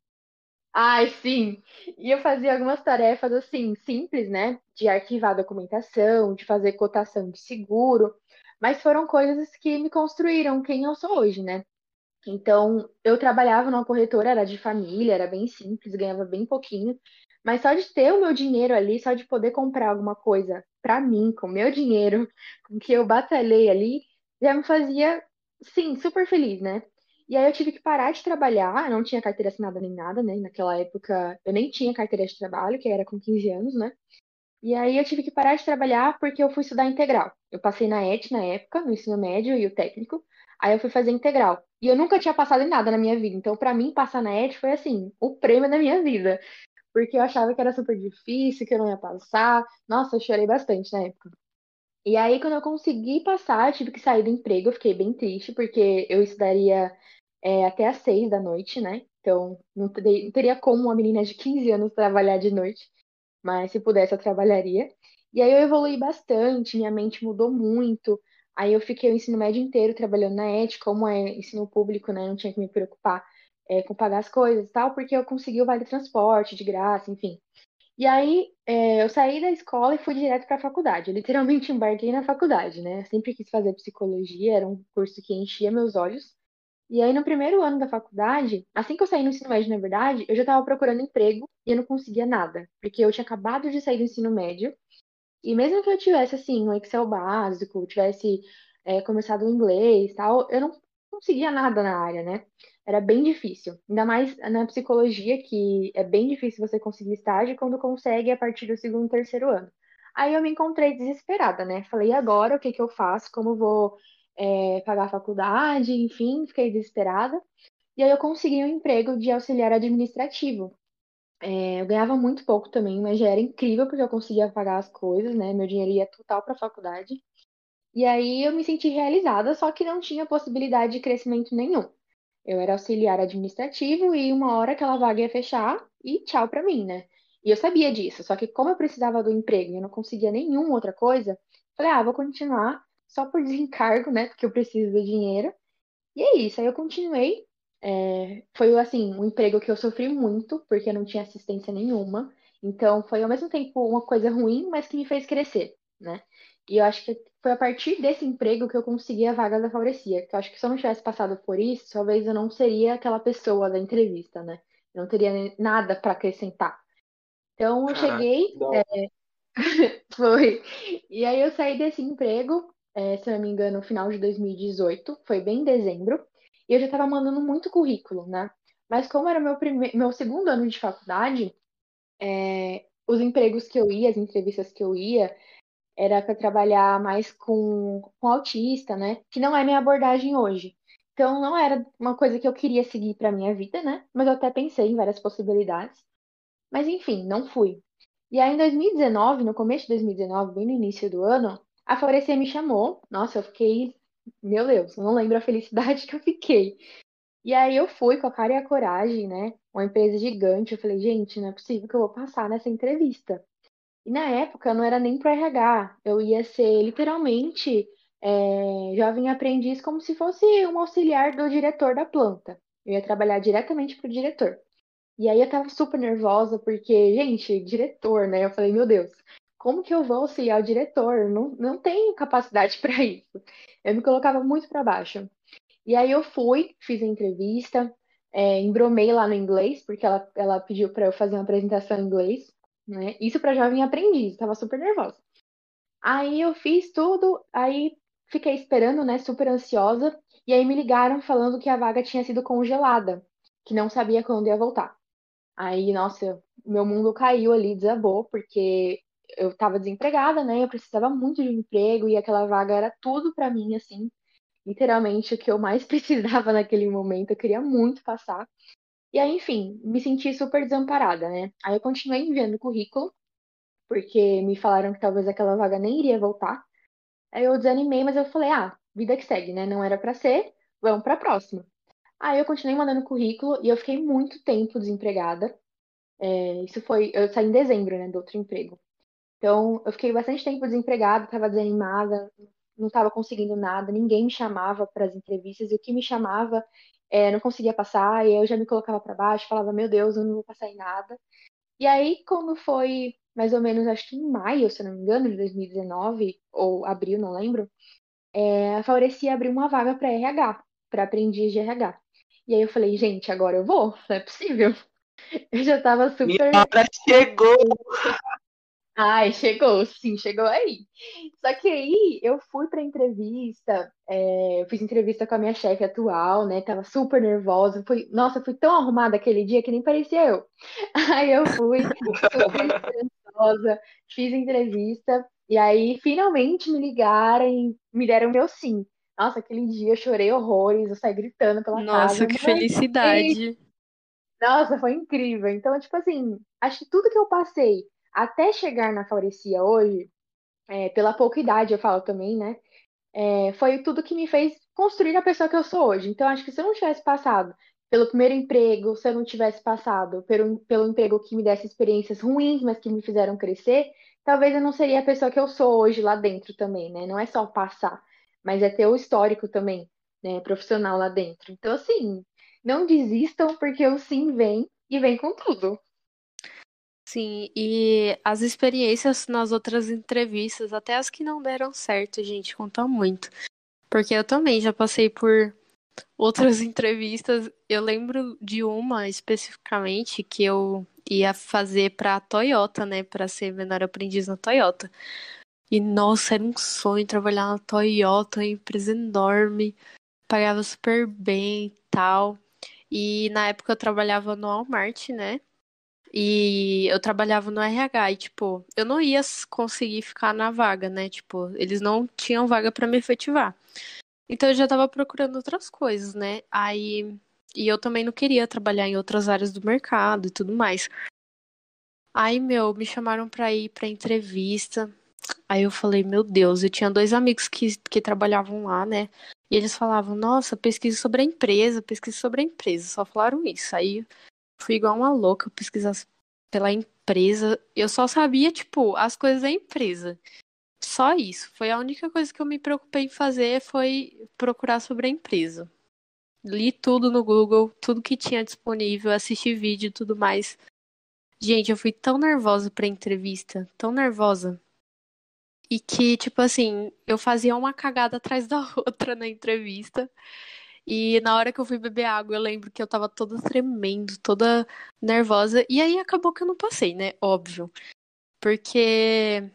Ai, sim. E eu fazia algumas tarefas assim, simples, né? De arquivar documentação, de fazer cotação de seguro, mas foram coisas que me construíram quem eu sou hoje, né? Então, eu trabalhava numa corretora, era de família, era bem simples, ganhava bem pouquinho, mas só de ter o meu dinheiro ali, só de poder comprar alguma coisa para mim, com o meu dinheiro, com que eu batalhei ali, já me fazia, sim, super feliz, né? E aí eu tive que parar de trabalhar, eu não tinha carteira assinada nem nada, né? Naquela época eu nem tinha carteira de trabalho, que era com 15 anos, né? E aí eu tive que parar de trabalhar porque eu fui estudar integral. Eu passei na ET na época, no ensino médio e o técnico. Aí eu fui fazer integral. E eu nunca tinha passado em nada na minha vida. Então, para mim, passar na ET foi assim, o prêmio da minha vida. Porque eu achava que era super difícil, que eu não ia passar. Nossa, eu chorei bastante na época. E aí, quando eu consegui passar, eu tive que sair do emprego. Eu fiquei bem triste, porque eu estudaria é, até às seis da noite, né? Então, não teria, não teria como uma menina de 15 anos trabalhar de noite, mas se pudesse, eu trabalharia. E aí eu evolui bastante, minha mente mudou muito. Aí eu fiquei o ensino médio inteiro trabalhando na ET, como é ensino público, né? Não tinha que me preocupar é, com pagar as coisas e tal, porque eu consegui o vale transporte de graça, enfim. E aí é, eu saí da escola e fui direto para a faculdade. Eu literalmente embarquei na faculdade, né? Eu sempre quis fazer psicologia, era um curso que enchia meus olhos. E aí, no primeiro ano da faculdade, assim que eu saí no ensino médio, na verdade, eu já estava procurando emprego e eu não conseguia nada, porque eu tinha acabado de sair do ensino médio. E mesmo que eu tivesse, assim, um Excel básico, tivesse é, começado o inglês tal, eu não conseguia nada na área, né? Era bem difícil. Ainda mais na psicologia, que é bem difícil você conseguir estágio quando consegue a partir do segundo, terceiro ano. Aí eu me encontrei desesperada, né? Falei, agora o que que eu faço? Como vou é, pagar a faculdade, enfim, fiquei desesperada. E aí eu consegui um emprego de auxiliar administrativo. É, eu ganhava muito pouco também, mas já era incrível porque eu conseguia pagar as coisas, né? Meu dinheiro ia total para a faculdade. E aí eu me senti realizada, só que não tinha possibilidade de crescimento nenhum. Eu era auxiliar administrativo e uma hora aquela vaga ia fechar e tchau para mim, né? E eu sabia disso, só que como eu precisava do emprego e eu não conseguia nenhuma outra coisa, falei, ah, vou continuar só por desencargo, né? Porque eu preciso do dinheiro. E é isso, aí eu continuei. É, foi assim, um emprego que eu sofri muito, porque eu não tinha assistência nenhuma. Então foi ao mesmo tempo uma coisa ruim, mas que me fez crescer, né? E eu acho que foi a partir desse emprego que eu consegui a vaga da Faurecia. Que eu acho que se eu não tivesse passado por isso, talvez eu não seria aquela pessoa da entrevista, né? Eu não teria nada para acrescentar. Então eu Caraca, cheguei, é, foi. E aí eu saí desse emprego, é, se eu não me engano, no final de 2018, foi bem em dezembro, e eu já estava mandando muito currículo, né? Mas como era meu meu segundo ano de faculdade, é, os empregos que eu ia, as entrevistas que eu ia, era para trabalhar mais com, com autista, né? Que não é minha abordagem hoje. Então não era uma coisa que eu queria seguir para minha vida, né? Mas eu até pensei em várias possibilidades. Mas enfim, não fui. E aí em 2019, no começo de 2019, bem no início do ano, a Florescer me chamou. Nossa, eu fiquei, meu Deus, eu não lembro a felicidade que eu fiquei. E aí eu fui com a cara e a coragem, né? Uma empresa gigante. Eu falei, gente, não é possível que eu vou passar nessa entrevista. E na época eu não era nem pro RH, eu ia ser literalmente é, jovem aprendiz como se fosse um auxiliar do diretor da planta. Eu ia trabalhar diretamente pro diretor. E aí eu tava super nervosa, porque, gente, diretor, né? Eu falei, meu Deus, como que eu vou auxiliar o diretor? Não, não tenho capacidade para isso. Eu me colocava muito para baixo. E aí eu fui, fiz a entrevista, é, embromei lá no inglês, porque ela, ela pediu para eu fazer uma apresentação em inglês, né? Isso para jovem aprendiz, tava super nervosa. Aí eu fiz tudo, aí fiquei esperando, né, super ansiosa, e aí me ligaram falando que a vaga tinha sido congelada, que não sabia quando ia voltar. Aí, nossa, meu mundo caiu ali, desabou, porque eu tava desempregada, né? Eu precisava muito de um emprego e aquela vaga era tudo para mim, assim, literalmente o que eu mais precisava naquele momento. Eu queria muito passar. E aí, enfim, me senti super desamparada, né? Aí eu continuei enviando currículo, porque me falaram que talvez aquela vaga nem iria voltar. Aí eu desanimei, mas eu falei, ah, vida que segue, né? Não era para ser, vamos para próxima. Aí eu continuei mandando currículo e eu fiquei muito tempo desempregada. É, isso foi, eu saí em dezembro, né, do outro emprego. Então, eu fiquei bastante tempo desempregada, estava desanimada, não estava conseguindo nada, ninguém me chamava para as entrevistas, e o que me chamava é, não conseguia passar, e eu já me colocava para baixo, falava, meu Deus, eu não vou passar em nada. E aí, quando foi mais ou menos, acho que em maio, se eu não me engano, de 2019, ou abril, não lembro, é, a Faurecia abriu uma vaga para RH, para aprendiz de RH. E aí eu falei, gente, agora eu vou, não é possível. Eu já tava super. Minha hora chegou! Ai, chegou, sim, chegou aí. Só que aí eu fui pra entrevista, é, eu fiz entrevista com a minha chefe atual, né? Tava super nervosa. Fui, nossa, fui tão arrumada aquele dia que nem parecia eu. Aí eu fui super nervosa, fiz entrevista, e aí finalmente me ligaram e me deram meu sim. Nossa, aquele dia eu chorei horrores, eu saí gritando pela Nossa, casa. que felicidade. nossa, foi incrível. Então, tipo assim, acho que tudo que eu passei até chegar na Faurecia hoje, é, pela pouca idade eu falo também, né? É, foi tudo que me fez construir a pessoa que eu sou hoje. Então, acho que se eu não tivesse passado pelo primeiro emprego, se eu não tivesse passado pelo, pelo emprego que me desse experiências ruins, mas que me fizeram crescer, talvez eu não seria a pessoa que eu sou hoje lá dentro também, né? Não é só passar, mas é ter o histórico também, né? Profissional lá dentro. Então, assim, não desistam, porque o sim vem e vem com tudo. Sim, e as experiências nas outras entrevistas, até as que não deram certo, gente, contam muito. Porque eu também já passei por outras entrevistas. Eu lembro de uma especificamente que eu ia fazer para a Toyota, né, para ser menor aprendiz na Toyota. E nossa, era um sonho trabalhar na Toyota, uma empresa enorme, pagava super bem e tal. E na época eu trabalhava no Walmart, né? E eu trabalhava no RH e, tipo, eu não ia conseguir ficar na vaga, né? Tipo, eles não tinham vaga para me efetivar. Então eu já tava procurando outras coisas, né? Aí. E eu também não queria trabalhar em outras áreas do mercado e tudo mais. Aí, meu, me chamaram pra ir pra entrevista. Aí eu falei, meu Deus, eu tinha dois amigos que, que trabalhavam lá, né? E eles falavam, nossa, pesquisa sobre a empresa, pesquisa sobre a empresa. Só falaram isso. Aí fui igual uma louca pesquisar pela empresa. Eu só sabia, tipo, as coisas da empresa. Só isso. Foi a única coisa que eu me preocupei em fazer foi procurar sobre a empresa. Li tudo no Google, tudo que tinha disponível, assisti vídeo e tudo mais. Gente, eu fui tão nervosa pra entrevista, tão nervosa. e que, tipo assim, eu fazia uma cagada atrás da outra na entrevista. E na hora que eu fui beber água, eu lembro que eu tava toda tremendo, toda nervosa. E aí acabou que eu não passei, né? Óbvio. Porque,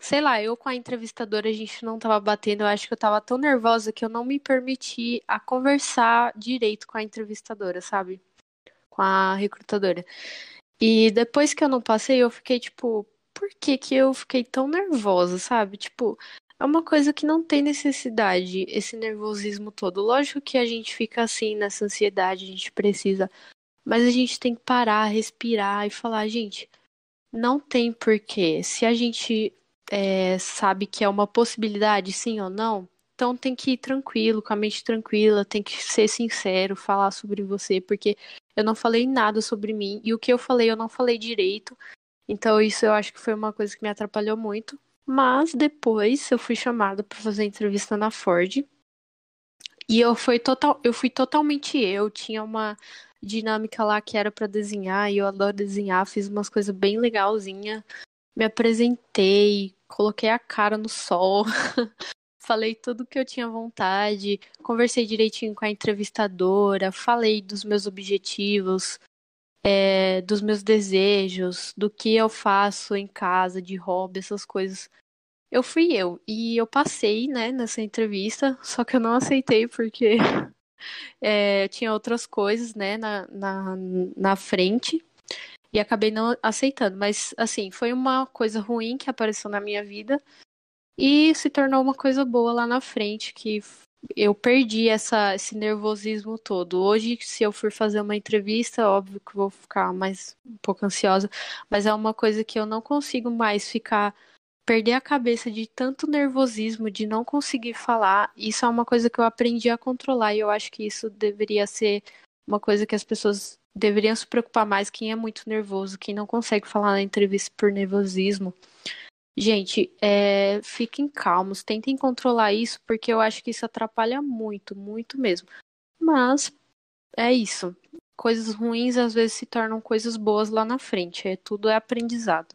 sei lá, eu com a entrevistadora a gente não tava batendo. Eu acho que eu tava tão nervosa que eu não me permiti a conversar direito com a entrevistadora, sabe? Com a recrutadora. E depois que eu não passei, eu fiquei tipo, por que que eu fiquei tão nervosa, sabe? Tipo, é uma coisa que não tem necessidade, esse nervosismo todo. Lógico que a gente fica assim nessa ansiedade, a gente precisa. Mas a gente tem que parar, respirar e falar, gente, não tem porquê. Se a gente é, sabe que é uma possibilidade, sim ou não, então tem que ir tranquilo, com a mente tranquila, tem que ser sincero, falar sobre você, porque eu não falei nada sobre mim e o que eu falei eu não falei direito. Então isso eu acho que foi uma coisa que me atrapalhou muito. Mas depois eu fui chamada para fazer entrevista na Ford. E eu fui, total, eu fui totalmente eu. Tinha uma dinâmica lá que era para desenhar, e eu adoro desenhar, fiz umas coisas bem legalzinha. Me apresentei, coloquei a cara no sol, falei tudo que eu tinha vontade, conversei direitinho com a entrevistadora, falei dos meus objetivos, é, dos meus desejos, do que eu faço em casa, de hobby, essas coisas. Eu fui eu. E eu passei, né, nessa entrevista, só que eu não aceitei porque é, tinha outras coisas, né, na, na, na frente. E acabei não aceitando. Mas, assim, foi uma coisa ruim que apareceu na minha vida. E se tornou uma coisa boa lá na frente, que eu perdi essa, esse nervosismo todo. Hoje, se eu for fazer uma entrevista, óbvio que vou ficar mais um pouco ansiosa, mas é uma coisa que eu não consigo mais ficar perder a cabeça de tanto nervosismo, de não conseguir falar. Isso é uma coisa que eu aprendi a controlar e eu acho que isso deveria ser uma coisa que as pessoas deveriam se preocupar mais quem é muito nervoso, quem não consegue falar na entrevista por nervosismo. Gente, é, fiquem calmos, tentem controlar isso, porque eu acho que isso atrapalha muito, muito mesmo. Mas é isso. Coisas ruins às vezes se tornam coisas boas lá na frente. É tudo é aprendizado.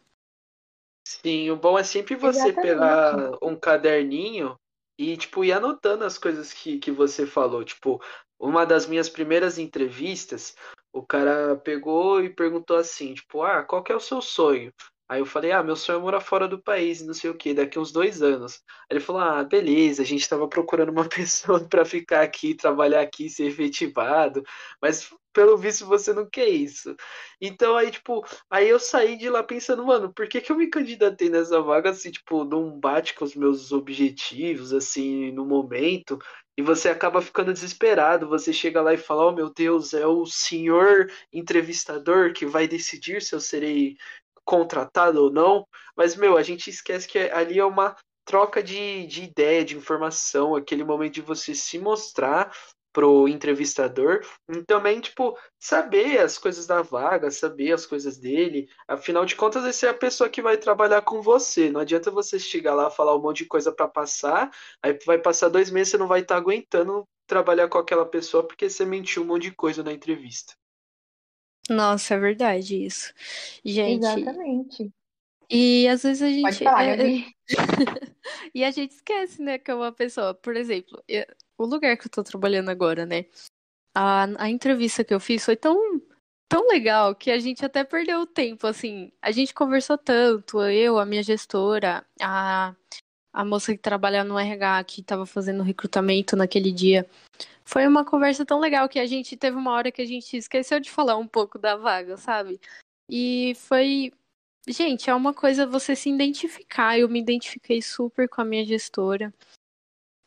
Sim, o bom é sempre você Exatamente. pegar um caderninho e, tipo, ir anotando as coisas que, que você falou. Tipo, uma das minhas primeiras entrevistas, o cara pegou e perguntou assim, tipo, ah, qual que é o seu sonho? Aí eu falei, ah, meu sonho é morar fora do país, não sei o que, daqui uns dois anos. Aí ele falou, ah, beleza, a gente estava procurando uma pessoa para ficar aqui, trabalhar aqui, ser efetivado, mas pelo visto você não quer isso. Então aí, tipo, aí eu saí de lá pensando, mano, por que que eu me candidatei nessa vaga, assim, tipo, não bate com os meus objetivos, assim, no momento, e você acaba ficando desesperado. Você chega lá e fala: Oh meu Deus, é o senhor entrevistador que vai decidir se eu serei contratado ou não, mas, meu, a gente esquece que ali é uma troca de, de ideia, de informação, aquele momento de você se mostrar pro entrevistador e também, tipo, saber as coisas da vaga, saber as coisas dele. Afinal de contas, essa é a pessoa que vai trabalhar com você. Não adianta você chegar lá falar um monte de coisa para passar, aí vai passar dois meses você não vai estar tá aguentando trabalhar com aquela pessoa porque você mentiu um monte de coisa na entrevista. Nossa, é verdade isso. Gente. Exatamente. E às vezes a gente. Pode falar, é, Gabi. e a gente esquece, né, que é uma pessoa. Por exemplo, eu... o lugar que eu tô trabalhando agora, né? A, a entrevista que eu fiz foi tão, tão legal que a gente até perdeu o tempo, assim. A gente conversou tanto, eu, a minha gestora, a, a moça que trabalha no RH, que tava fazendo recrutamento naquele dia. Foi uma conversa tão legal que a gente teve uma hora que a gente esqueceu de falar um pouco da vaga, sabe? E foi. Gente, é uma coisa você se identificar. Eu me identifiquei super com a minha gestora.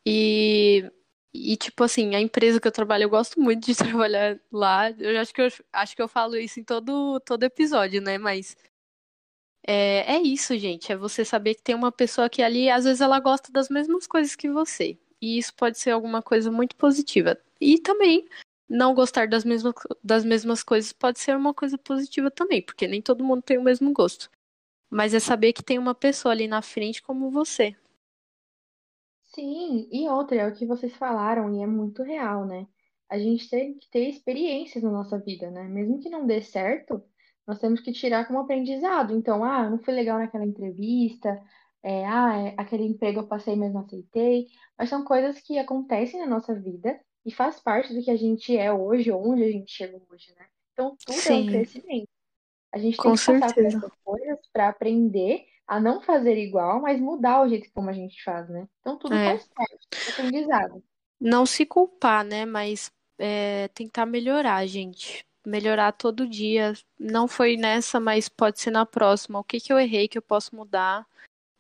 E, e tipo assim, a empresa que eu trabalho, eu gosto muito de trabalhar lá. Eu acho que eu acho que eu falo isso em todo, todo episódio, né? Mas é, é isso, gente. É você saber que tem uma pessoa que ali, às vezes, ela gosta das mesmas coisas que você. E isso pode ser alguma coisa muito positiva. E também não gostar das mesmas, das mesmas coisas pode ser uma coisa positiva também, porque nem todo mundo tem o mesmo gosto. Mas é saber que tem uma pessoa ali na frente como você. Sim, e outra, é o que vocês falaram, e é muito real, né? A gente tem que ter experiências na nossa vida, né? Mesmo que não dê certo, nós temos que tirar como aprendizado. Então, ah, não foi legal naquela entrevista, é, ah, é, aquele emprego eu passei, mas não aceitei. Mas são coisas que acontecem na nossa vida e faz parte do que a gente é hoje, onde a gente chegou hoje, né? Então, tudo é um Sim, crescimento. A gente tem com que passar por certeza. essas coisas para aprender a não fazer igual, mas mudar o jeito como a gente faz, né? Então, tudo É, faz parte do aprendizado. não se culpar, né? Mas é, tentar melhorar, gente. Melhorar todo dia. Não foi nessa, mas pode ser na próxima. O que que eu errei que eu posso mudar?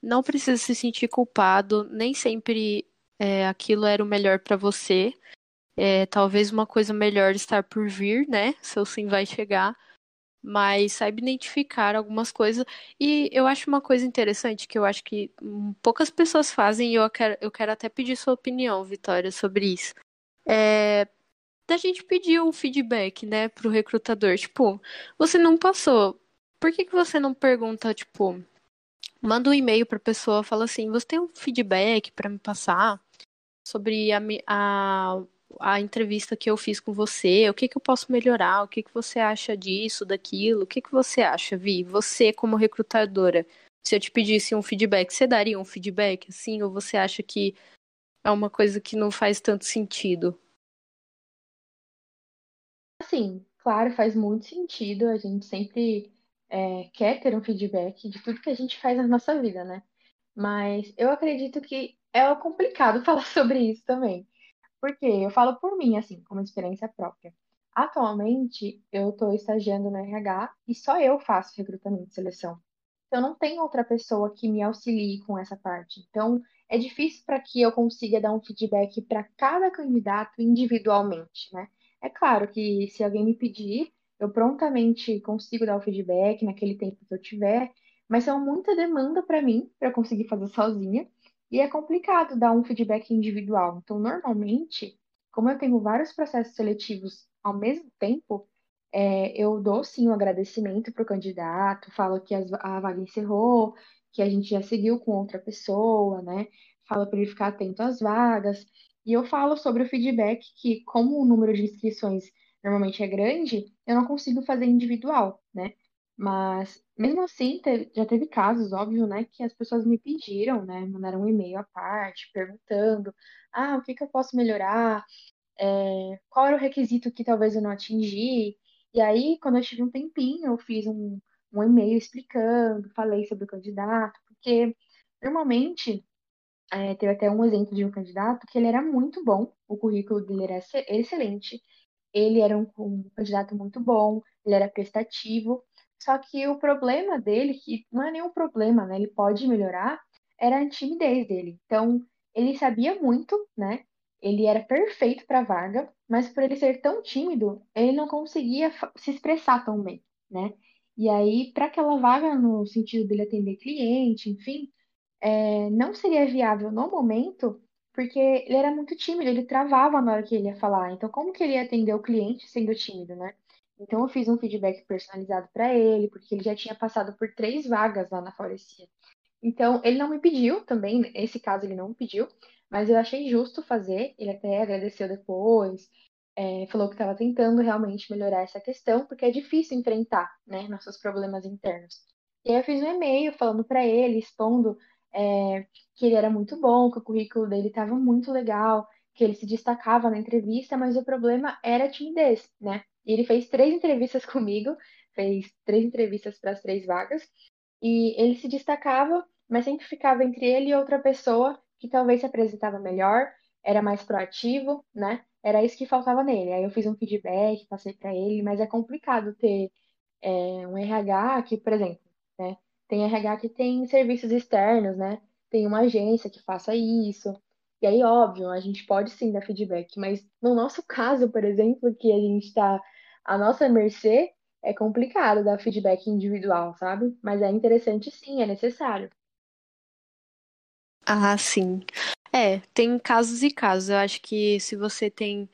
Não precisa se sentir culpado. Nem sempre é, aquilo era o melhor pra você. É, talvez uma coisa melhor estar por vir, né? Seu sim vai chegar. Mas saiba identificar algumas coisas. E eu acho uma coisa interessante que eu acho que poucas pessoas fazem, e eu quero, eu quero até pedir sua opinião, Vitória, sobre isso. É da gente pedir o feedback, né, pro recrutador. Tipo, você não passou. Por que que você não pergunta, tipo, manda um e-mail pra pessoa, fala assim, você tem um feedback pra me passar sobre a, a, a entrevista que eu fiz com você? O que que eu posso melhorar? O que que você acha disso, daquilo? O que que você acha, Vi? Você como recrutadora, se eu te pedisse um feedback, você daria um feedback assim? Ou você acha que é uma coisa que não faz tanto sentido? Assim, claro, faz muito sentido. A gente sempre é, quer ter um feedback de tudo que a gente faz na nossa vida, né? Mas eu acredito que é complicado falar sobre isso também. Porque eu falo por mim, assim, como experiência própria. Atualmente, eu estou estagiando no RH e só eu faço recrutamento e seleção. Então, não tem outra pessoa que me auxilie com essa parte. Então, é difícil para que eu consiga dar um feedback para cada candidato individualmente, né? É claro que se alguém me pedir, eu prontamente consigo dar o feedback naquele tempo que eu tiver, mas são muita demanda para mim, para conseguir fazer sozinha, e é complicado dar um feedback individual. Então, normalmente, como eu tenho vários processos seletivos ao mesmo tempo, é, eu dou sim um agradecimento para o candidato, falo que a vaga encerrou, que a gente já seguiu com outra pessoa, né? Falo para ele ficar atento às vagas. E eu falo sobre o feedback que, como o número de inscrições normalmente é grande, eu não consigo fazer individual, né? Mas, mesmo assim, já teve casos, óbvio, né, que as pessoas me pediram, né, mandaram um e-mail à parte, perguntando, ah, o que que eu posso melhorar? é, qual era o requisito que talvez eu não atingi. E aí, quando eu tive um tempinho, eu fiz um, um e-mail explicando, falei sobre o candidato, porque normalmente, é, teve até um exemplo de um candidato que ele era muito bom, o currículo dele era exce- excelente, ele era um, um candidato muito bom, ele era prestativo, só que o problema dele, que não é nenhum problema, né? Ele pode melhorar, era a timidez dele. Então, ele sabia muito, né? Ele era perfeito para a vaga, mas por ele ser tão tímido, ele não conseguia se expressar tão bem, né? E aí, para aquela vaga, no sentido dele atender cliente, enfim, é, não seria viável no momento, porque ele era muito tímido, ele travava na hora que ele ia falar. Então, como que ele ia atender o cliente sendo tímido, né? Então, eu fiz um feedback personalizado para ele, porque ele já tinha passado por três vagas lá na Faurecia. Então, ele não me pediu também, nesse caso ele não me pediu, mas eu achei justo fazer. Ele até agradeceu depois, é, falou que estava tentando realmente melhorar essa questão, porque é difícil enfrentar, né, nossos problemas internos. E aí eu fiz um e-mail falando para ele, expondo, é, que ele era muito bom, que o currículo dele estava muito legal, que ele se destacava na entrevista, mas o problema era a timidez, né? E ele fez três entrevistas comigo, fez três entrevistas para as três vagas. E ele se destacava, mas sempre ficava entre ele e outra pessoa que talvez se apresentava melhor, era mais proativo, né? Era isso que faltava nele. Aí eu fiz um feedback, passei para ele, mas é complicado ter é, um RH que, por exemplo, né? Tem RH que tem serviços externos, né? Tem uma agência que faça isso. E aí, óbvio, a gente pode sim dar feedback, mas no nosso caso, por exemplo, que a gente está à nossa mercê, é complicado dar feedback individual, sabe? Mas é interessante sim, é necessário. Ah, sim. É, tem casos e casos. Eu acho que se você tem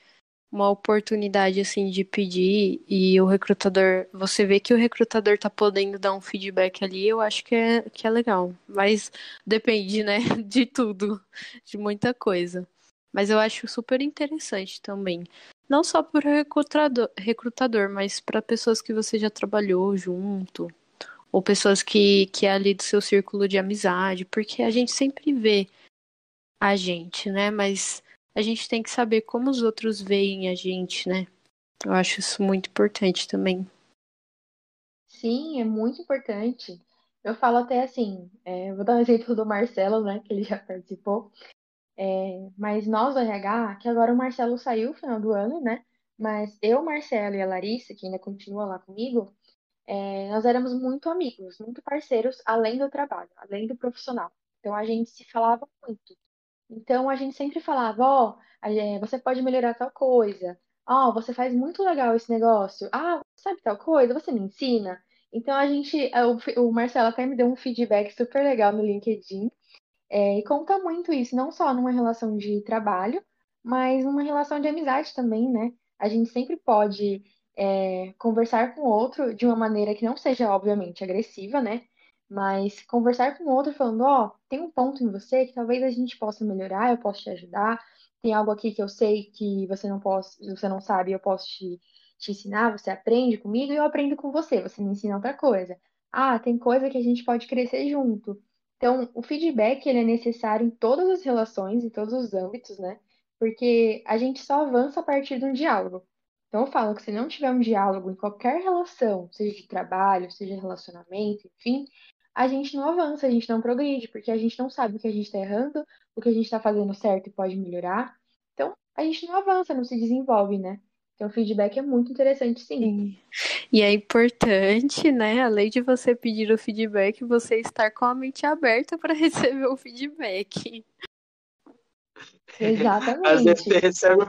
uma oportunidade assim de pedir e o recrutador, você vê que o recrutador tá podendo dar um feedback ali, eu acho que é, que é legal. Mas depende, né, de tudo, de muita coisa. Mas eu acho super interessante também. Não só para recrutador, recrutador, mas para pessoas que você já trabalhou junto, ou pessoas que, que é ali do seu círculo de amizade, porque a gente sempre vê a gente, né? Mas a gente tem que saber como os outros veem a gente, né? Eu acho isso muito importante também. Sim, é muito importante. Eu falo até assim, é, vou dar um exemplo do Marcelo, né, que ele já participou. É, mas nós do RH, que agora o Marcelo saiu no final do ano, né? Mas eu, Marcelo e a Larissa, que ainda continua lá comigo, é, nós éramos muito amigos, muito parceiros, além do trabalho, além do profissional. Então a gente se falava muito. Então a gente sempre falava, ó, você pode melhorar tal coisa. Ó, você faz muito legal esse negócio. Ah, sabe tal coisa? Você me ensina. Então a gente, o, o Marcelo até me deu um feedback super legal no LinkedIn. É, e conta muito isso, não só numa relação de trabalho, mas numa relação de amizade também, né? A gente sempre pode é, conversar com o outro de uma maneira que não seja, obviamente, agressiva, né? Mas conversar com o outro falando, ó, oh, tem um ponto em você que talvez a gente possa melhorar, eu posso te ajudar. Tem algo aqui que eu sei que você não posso, você não sabe, eu posso te, te ensinar, você aprende comigo e eu aprendo com você, você me ensina outra coisa. Ah, tem coisa que a gente pode crescer junto. Então, o feedback ele é necessário em todas as relações, em todos os âmbitos, né? Porque a gente só avança a partir de um diálogo. Então, eu falo que se não tiver um diálogo em qualquer relação, seja de trabalho, seja relacionamento, enfim, a gente não avança, a gente não progride, porque a gente não sabe o que a gente está errando, o que a gente está fazendo certo e pode melhorar. Então, a gente não avança, não se desenvolve, né? Então, o feedback é muito interessante, sim. sim. E é importante, né, além de você pedir o feedback, você estar com a mente aberta para receber o feedback. Exatamente. Às vezes você recebe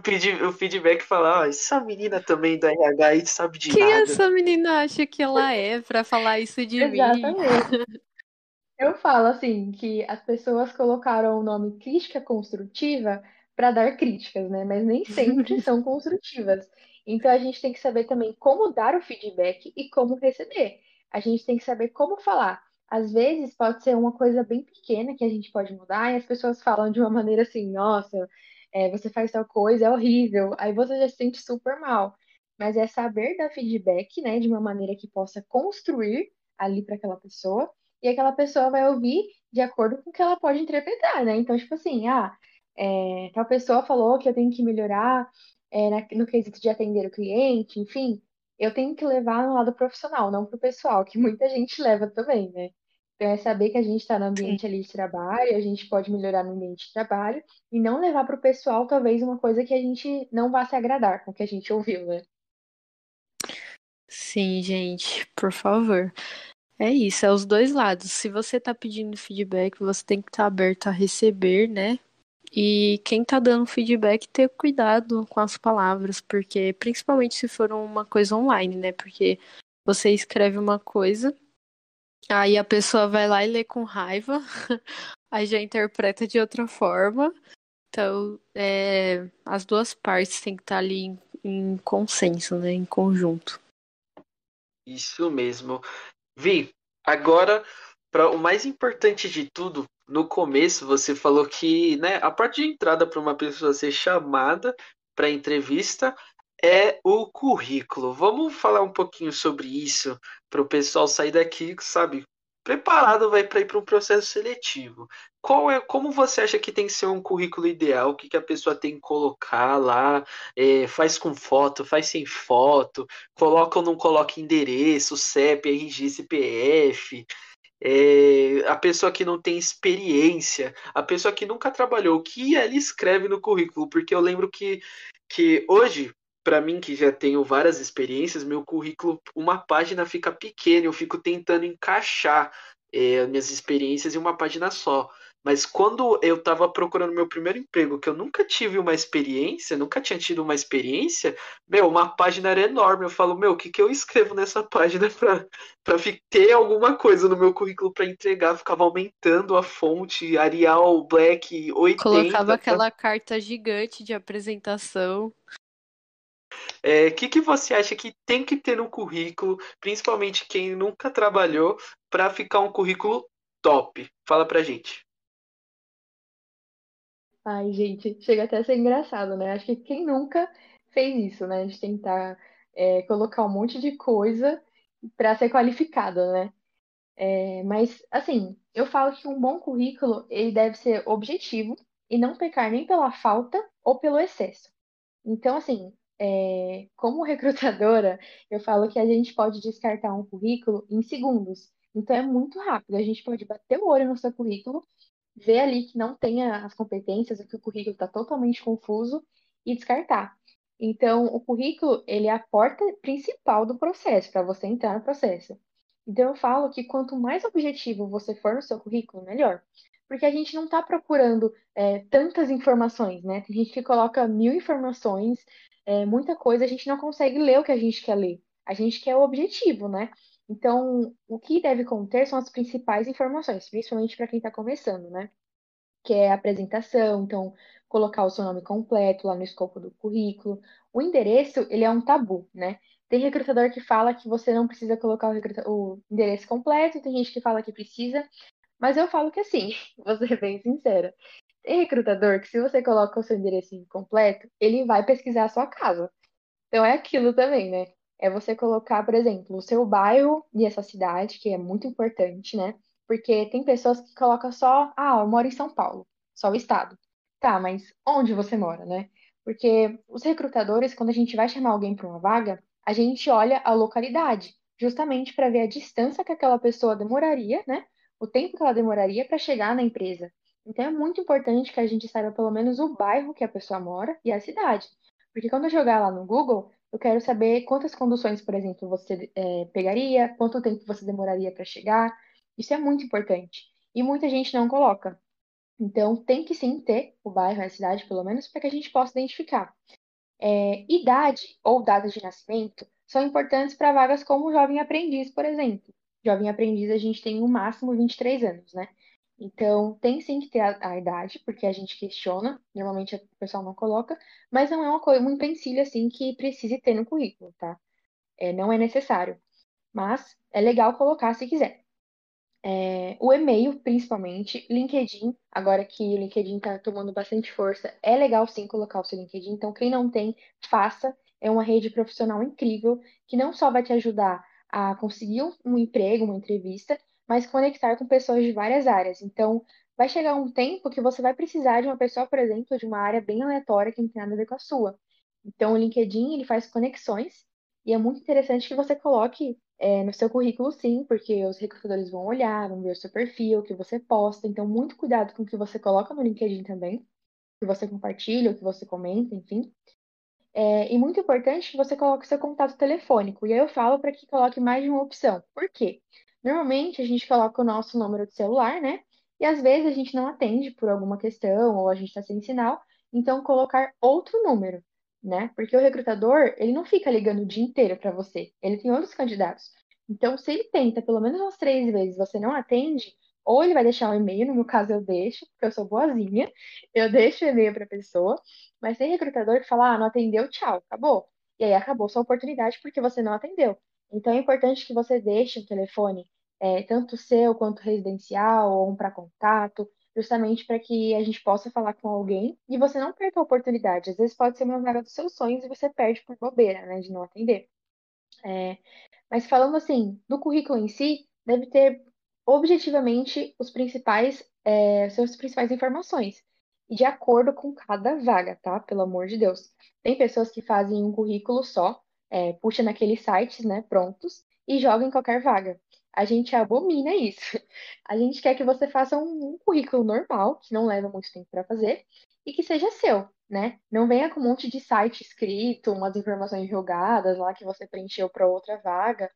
o, feedback e fala, ó, essa menina também da RH aí sabe de Quem nada. Quem essa menina acha que ela é para falar isso de Exatamente. mim? Exatamente. Eu falo assim que as pessoas colocaram o nome crítica construtiva para dar críticas, né? Mas nem sempre são construtivas. Então a gente tem que saber também como dar o feedback e como receber. A gente tem que saber como falar. Às vezes pode ser uma coisa bem pequena que a gente pode mudar e as pessoas falam de uma maneira assim, nossa, é, você faz tal coisa, é horrível. Aí você já se sente super mal. Mas é saber dar feedback, né, de uma maneira que possa construir ali para aquela pessoa e aquela pessoa vai ouvir de acordo com o que ela pode interpretar, né? Então, tipo assim, ah, é, tal pessoa falou que eu tenho que melhorar é, no quesito de atender o cliente, enfim, eu tenho que levar no lado profissional, não pro pessoal, que muita gente leva também, né? Então é saber que a gente está no ambiente Sim. ali de trabalho, a gente pode melhorar no ambiente de trabalho e não levar para o pessoal talvez uma coisa que a gente não vá se agradar com o que a gente ouviu, né? Sim, gente, por favor. É isso, é os dois lados. Se você está pedindo feedback, você tem que estar tá aberto a receber, né? E quem tá dando feedback, ter cuidado com as palavras, porque principalmente se for uma coisa online, né? Porque você escreve uma coisa, aí a pessoa vai lá e lê com raiva, aí já interpreta de outra forma. Então, é, as duas partes têm que estar tá ali em, em consenso, né? Em conjunto. Isso mesmo. Vi, agora, para o mais importante de tudo, no começo você falou que né, a parte de entrada para uma pessoa ser chamada para entrevista é o currículo. Vamos falar um pouquinho sobre isso para o pessoal sair daqui, sabe, preparado vai para ir para um processo seletivo. Qual é, como você acha que tem que ser um currículo ideal? O que, que a pessoa tem que colocar lá? É, faz com foto, faz sem foto, coloca ou não coloca endereço, CEP, RG, CPF é, a pessoa que não tem experiência, a pessoa que nunca trabalhou, o que ela escreve no currículo? Porque eu lembro que, que hoje, para mim que já tenho várias experiências, meu currículo, uma página fica pequena, eu fico tentando encaixar é, minhas experiências em uma página só. Mas quando eu estava procurando meu primeiro emprego, que eu nunca tive uma experiência, nunca tinha tido uma experiência, meu, uma página era enorme. Eu falo, meu, o que, que eu escrevo nessa página para ter alguma coisa no meu currículo para entregar? Ficava aumentando a fonte, Arial Black 80. Colocava aquela carta gigante de apresentação. O é, que, que você acha que tem que ter no currículo, principalmente quem nunca trabalhou, para ficar um currículo top? Fala pra gente. Ai, gente, chega até a ser engraçado, né? Acho que quem nunca fez isso, né? De tentar é, colocar um monte de coisa para ser qualificada, né? É, mas, assim, eu falo que um bom currículo, ele deve ser objetivo e não pecar nem pela falta ou pelo excesso. Então, assim, é, como recrutadora, eu falo que a gente pode descartar um currículo em segundos. Então, é muito rápido. A gente pode bater o olho no seu currículo, ver ali que não tenha as competências, que o currículo está totalmente confuso e descartar. Então, o currículo, ele é a porta principal do processo, para você entrar no processo. Então, eu falo que quanto mais objetivo você for no seu currículo, melhor. Porque a gente não está procurando é, tantas informações, né? Tem gente que coloca mil informações, é, muita coisa, a gente não consegue ler o que a gente quer ler. A gente quer o objetivo, né? Então, o que deve conter são as principais informações, principalmente para quem está começando, né? Que é a apresentação, então, colocar o seu nome completo lá no escopo do currículo. O endereço, ele é um tabu, né? Tem recrutador que fala que você não precisa colocar o, o endereço completo, tem gente que fala que precisa, mas eu falo que assim, vou ser bem sincera. Tem recrutador que se você coloca o seu endereço completo, ele vai pesquisar a sua casa. Então é aquilo também, né? É você colocar, por exemplo, o seu bairro e essa cidade, que é muito importante, né? Porque tem pessoas que colocam só, ah, eu moro em São Paulo, só o estado. Tá, mas onde você mora, né? Porque os recrutadores, quando a gente vai chamar alguém para uma vaga, a gente olha a localidade, justamente para ver a distância que aquela pessoa demoraria, né? O tempo que ela demoraria para chegar na empresa. Então é muito importante que a gente saiba pelo menos o bairro que a pessoa mora e a cidade. Porque quando eu jogar lá no Google, eu quero saber quantas conduções, por exemplo, você é, pegaria, quanto tempo você demoraria para chegar. Isso é muito importante. E muita gente não coloca. Então, tem que sim ter o bairro a cidade, pelo menos, para que a gente possa identificar. É, idade ou data de nascimento são importantes para vagas como jovem aprendiz, por exemplo. Jovem aprendiz, a gente tem no máximo 23 anos, né? Então, tem sim que ter a, a, idade, porque a gente questiona, normalmente o pessoal não coloca, mas não é uma coisa, um empecilho assim que precise ter no currículo, tá? É, não é necessário. Mas é legal colocar se quiser. É, o e-mail, principalmente, LinkedIn, agora que o LinkedIn está tomando bastante força, é legal sim colocar o seu LinkedIn. Então, quem não tem, faça. É uma rede profissional incrível que não só vai te ajudar a conseguir um emprego, uma entrevista, mas conectar com pessoas de várias áreas. Então, vai chegar um tempo que você vai precisar de uma pessoa, por exemplo, de uma área bem aleatória que não tem nada a ver com a sua. Então, o LinkedIn ele faz conexões e é muito interessante que você coloque é, no seu currículo, sim, porque os recrutadores vão olhar, vão ver o seu perfil, o que você posta. Então, muito cuidado com o que você coloca no LinkedIn também, o que você compartilha, o que você comenta, enfim. É, e muito importante que você coloque seu contato telefônico. E aí eu falo para que coloque mais de uma opção. Por quê? Normalmente a gente coloca o nosso número de celular, né? E às vezes a gente não atende por alguma questão ou a gente está sem sinal. Então, colocar outro número né? Porque o recrutador, ele não fica ligando o dia inteiro para você, ele tem outros candidatos. Então, se ele tenta pelo menos umas três vezes você não atende, ou ele vai deixar um e-mail, no meu caso eu deixo, porque eu sou boazinha, eu deixo o e-mail para a pessoa, mas tem recrutador que fala, ah, não atendeu, tchau, acabou. E aí acabou sua oportunidade porque você não atendeu. Então é importante que você deixe o telefone, é, tanto seu quanto residencial, ou um para contato, justamente para que a gente possa falar com alguém e você não perca a oportunidade. Às vezes pode ser uma vaga dos seus sonhos e você perde por bobeira, né, de não atender. É, mas falando assim, do currículo em si, deve ter objetivamente os principais, é, suas principais informações. E de acordo com cada vaga, tá? Pelo amor de Deus. Tem pessoas que fazem um currículo só, é, puxa naqueles sites, né, prontos, e joga em qualquer vaga. A gente abomina isso. A gente quer que você faça um, um currículo normal, que não leva muito tempo para fazer, e que seja seu, né? Não venha com um monte de site escrito, umas informações jogadas lá que você preencheu para outra vaga.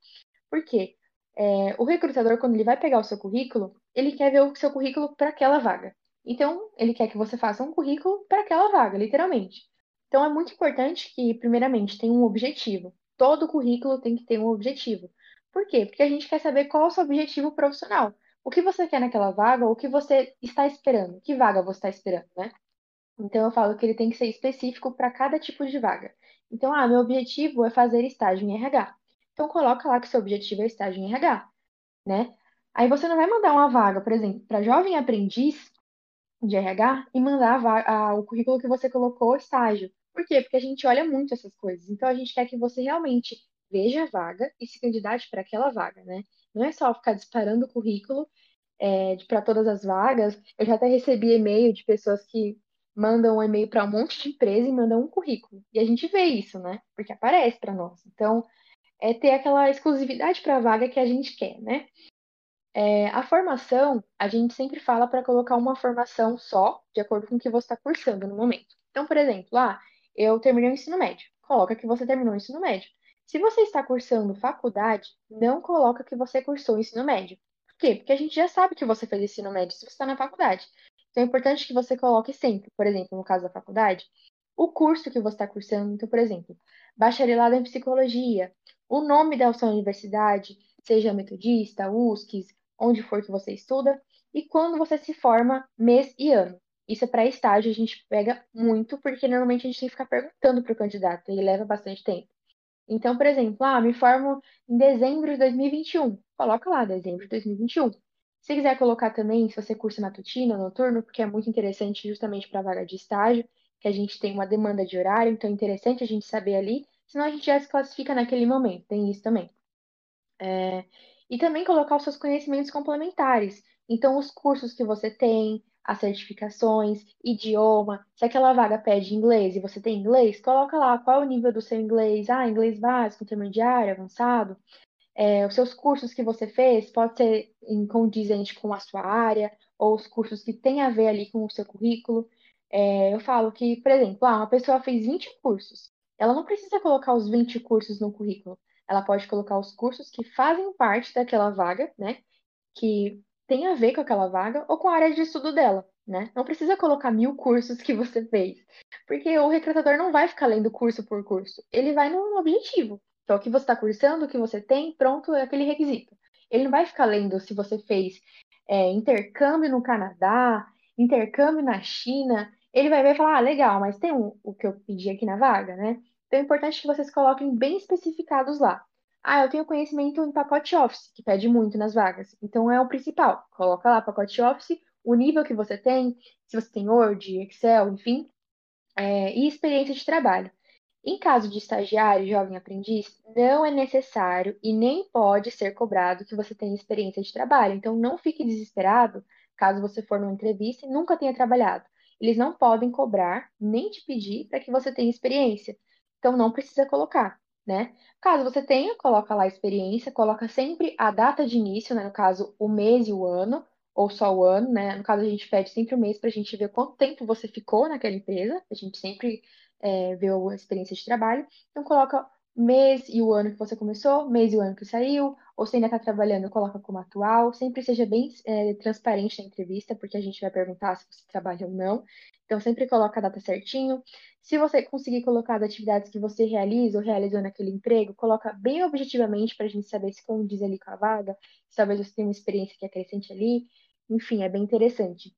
Por quê? É, o recrutador, quando ele vai pegar o seu currículo, ele quer ver o seu currículo para aquela vaga. Então, ele quer que você faça um currículo para aquela vaga, literalmente. Então, é muito importante que, primeiramente, tenha um objetivo. Todo currículo tem que ter um objetivo. Por quê? Porque a gente quer saber qual é o seu objetivo profissional. O que você quer naquela vaga, o que você está esperando. Que vaga você está esperando, né? Então eu falo que ele tem que ser específico para cada tipo de vaga. Então, ah, meu objetivo é fazer estágio em RH. Então coloca lá que seu objetivo é estágio em RH, né? Aí você não vai mandar uma vaga, por exemplo, para jovem aprendiz de RH e mandar a vaga, a, o currículo que você colocou estágio. Por quê? Porque a gente olha muito essas coisas. Então a gente quer que você realmente veja a vaga e se candidate para aquela vaga, né? Não é só ficar disparando o currículo é, para todas as vagas. Eu já até recebi e-mail de pessoas que mandam um e-mail para um monte de empresa e mandam um currículo. E a gente vê isso, né? Porque aparece para nós. Então, é ter aquela exclusividade para a vaga que a gente quer, né? É, a formação, a gente sempre fala para colocar uma formação só, de acordo com o que você está cursando no momento. Então, por exemplo, ah, eu terminei o ensino médio. Coloca que você terminou o ensino médio. Se você está cursando faculdade, não coloca que você cursou ensino médio. Por quê? Porque a gente já sabe que você fez ensino médio se você está na faculdade. Então é importante que você coloque sempre, por exemplo, no caso da faculdade, o curso que você está cursando. Então, por exemplo, bacharelado em psicologia, o nome da sua universidade, seja metodista, USCS, onde for que você estuda, e quando você se forma, mês e ano. Isso é para estágio, a gente pega muito, porque normalmente a gente tem que ficar perguntando para o candidato, e leva bastante tempo. Então, por exemplo, ah, me formo em dezembro de 2021. Coloca lá, dezembro de 2021. Se quiser colocar também, se você cursa matutino ou noturno, porque é muito interessante justamente para a vaga de estágio, que a gente tem uma demanda de horário, então é interessante a gente saber ali, senão a gente já se classifica naquele momento, tem isso também. É, e também colocar os seus conhecimentos complementares. Então, os cursos que você tem, as certificações, idioma. Se aquela vaga pede inglês e você tem inglês, coloca lá qual é o nível do seu inglês. Ah, inglês básico, intermediário, avançado. É, os seus cursos que você fez pode ser condizente com a sua área, ou os cursos que têm a ver ali com o seu currículo. É, eu falo que, por exemplo, ah, uma pessoa fez 20 cursos. Ela não precisa colocar os 20 cursos no currículo. Ela pode colocar os cursos que fazem parte daquela vaga, né? Que tem a ver com aquela vaga ou com a área de estudo dela, né? Não precisa colocar mil cursos que você fez, porque o recrutador não vai ficar lendo curso por curso. Ele vai no objetivo. Então, o que você está cursando, o que você tem, pronto, é aquele requisito. Ele não vai ficar lendo se você fez é, intercâmbio no Canadá, intercâmbio na China. Ele vai ver e falar, ah, legal, mas tem um, o que eu pedi aqui na vaga, né? Então é importante que vocês coloquem bem especificados lá. Ah, eu tenho conhecimento em pacote Office, que pede muito nas vagas. Então é o principal. Coloca lá pacote Office, o nível que você tem, se você tem Word, Excel, enfim, é, e experiência de trabalho. Em caso de estagiário, jovem aprendiz, não é necessário e nem pode ser cobrado que você tenha experiência de trabalho. Então, não fique desesperado caso você for numa entrevista e nunca tenha trabalhado. Eles não podem cobrar nem te pedir para que você tenha experiência. Então, não precisa colocar, né? Caso você tenha, coloca lá a experiência, coloca sempre a data de início, né? No caso, o mês e o ano, ou só o ano, né? No caso, a gente pede sempre o mês para a gente ver quanto tempo você ficou naquela empresa. A gente sempre é, ver a experiência de trabalho. Então, coloca mês e o ano que você começou, mês e o ano que saiu, ou se ainda está trabalhando, coloca como atual. Sempre seja bem é, transparente na entrevista, porque a gente vai perguntar se você trabalha ou não. Então, sempre coloca a data certinho. Se você conseguir colocar as atividades que você realiza ou realizou naquele emprego, coloca bem objetivamente para a gente saber se condiz ali com a vaga, se talvez você tenha uma experiência que acrescente ali. Enfim, é bem interessante.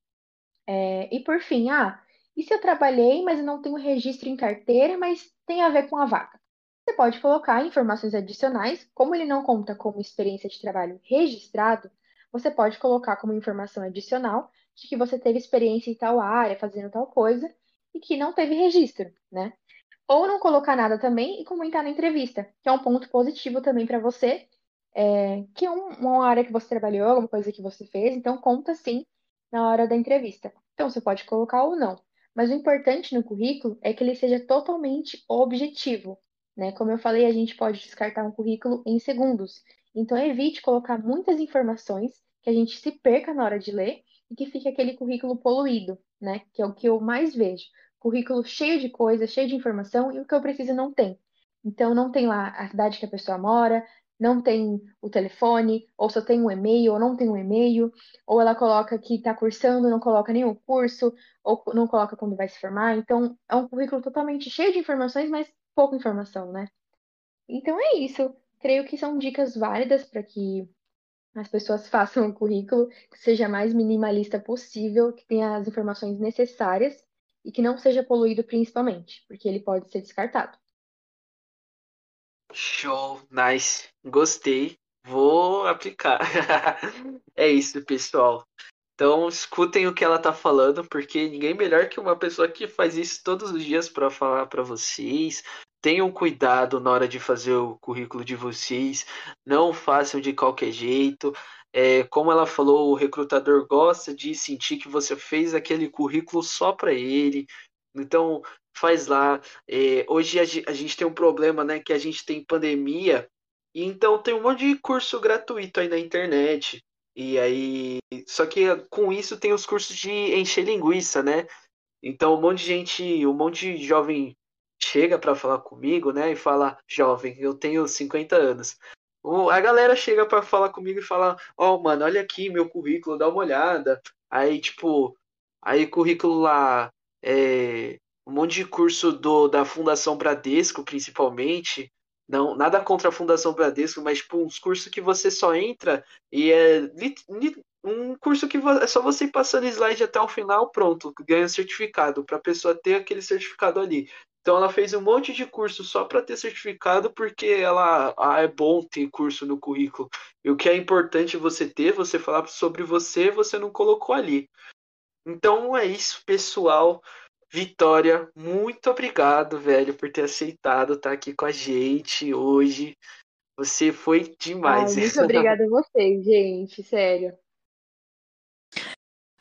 É, e por fim, ah, e se eu trabalhei, mas eu não tenho registro em carteira, mas tem a ver com a vaga? Você pode colocar informações adicionais, como ele não conta como experiência de trabalho registrado, você pode colocar como informação adicional de que você teve experiência em tal área, fazendo tal coisa, e que não teve registro, né? Ou não colocar nada também e comentar na entrevista, que é um ponto positivo também para você, é, que é um, uma área que você trabalhou, alguma coisa que você fez, então conta sim na hora da entrevista. Então você pode colocar ou não. Mas o importante no currículo é que ele seja totalmente objetivo. Né? Como eu falei, a gente pode descartar um currículo em segundos. Então, evite colocar muitas informações que a gente se perca na hora de ler e que fique aquele currículo poluído, né? Que é o que eu mais vejo. Currículo cheio de coisas, cheio de informação e o que eu preciso não tem. Então, não tem lá a cidade que a pessoa mora, não tem o telefone, ou só tem um e-mail, ou não tem um e-mail, ou ela coloca que está cursando, não coloca nenhum curso, ou não coloca quando vai se formar. Então, é um currículo totalmente cheio de informações, mas pouca informação, né? Então é isso. Creio que são dicas válidas para que as pessoas façam um currículo que seja mais minimalista possível, que tenha as informações necessárias e que não seja poluído principalmente, porque ele pode ser descartado. Show, nice. Gostei. Vou aplicar. é isso, pessoal. Então, escutem o que ela tá falando, porque ninguém melhor que uma pessoa que faz isso todos os dias para falar para vocês, tenham cuidado na hora de fazer o currículo de vocês, não façam de qualquer jeito. É, como ela falou, o recrutador gosta de sentir que você fez aquele currículo só para ele. Então, faz lá. É, hoje a, a, gente tem um problema, né? Que a gente tem pandemia, e então tem um monte de curso gratuito aí na internet. E aí. Só que com isso tem os cursos de encher linguiça, né? Então um monte de gente, um monte de jovem chega para falar comigo, né? E fala, jovem, eu tenho 50 anos. A galera chega para falar comigo e fala, ó, oh, mano, olha aqui meu currículo, dá uma olhada. Aí, tipo, aí currículo lá, é, um monte de curso do, da Fundação Bradesco, principalmente. Não, nada contra a Fundação Bradesco, mas tipo, uns cursos que você só entra e é um curso que é só você ir passando slide até o final, pronto, ganha certificado, para a pessoa ter aquele certificado ali. Então ela fez um monte de curso só para ter certificado, porque ela ah, é bom ter curso no currículo. E o que é importante você ter, você falar sobre você, você não colocou ali. Então é isso, pessoal. Vitória, muito obrigado, velho, por ter aceitado estar aqui com a gente hoje. Você foi demais. Ai, muito obrigada a vocês, gente, sério.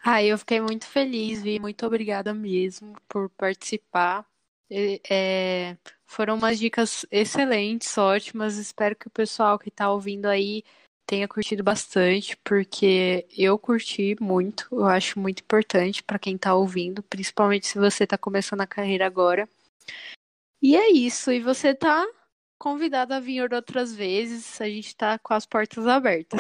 Ah, eu fiquei muito feliz, Vi. Muito obrigada mesmo por participar. É, foram umas dicas excelentes, ótimas. Espero que o pessoal que está ouvindo aí tenha curtido bastante, porque eu curti muito. Eu acho muito importante para quem está ouvindo, principalmente se você está começando a carreira agora. E é isso. E você está convidado a vir outras vezes. A gente está com as portas abertas.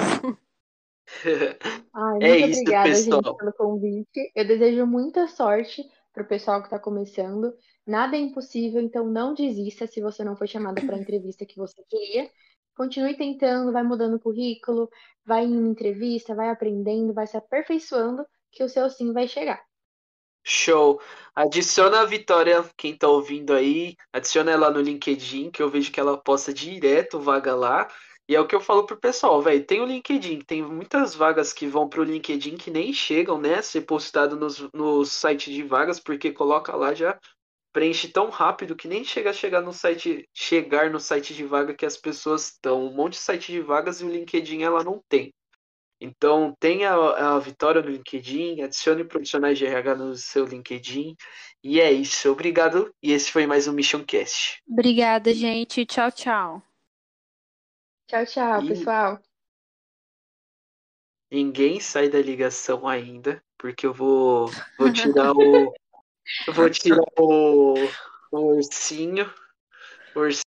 Ai, é muito isso, obrigada, pessoal. gente, pelo convite. Eu desejo muita sorte para o pessoal que está começando. Nada é impossível, então não desista se você não foi chamada para a entrevista que você queria. Continue tentando, vai mudando o currículo, vai em entrevista, vai aprendendo, vai se aperfeiçoando, que o seu sim vai chegar. Show! Adiciona a Vitória, quem tá ouvindo aí, adiciona ela no LinkedIn, que eu vejo que ela posta direto vaga lá. E é o que eu falo pro pessoal, velho. Tem o LinkedIn, tem muitas vagas que vão pro LinkedIn que nem chegam, né? Ser postado nos, no site de vagas, porque coloca lá já preenche tão rápido que nem chega a chegar no site, chegar no site de vaga que as pessoas estão. Um monte de site de vagas e o LinkedIn ela não tem. Então tenha a, a Vitória no LinkedIn, adicione profissionais de RH no seu LinkedIn. E é isso. Obrigado. E esse foi mais um Mission Cast. Obrigada, gente. Tchau, tchau. Tchau, tchau, e... pessoal. Ninguém sai da ligação ainda, porque eu vou, vou tirar o. eu vou tirar o, o ursinho. O ursinho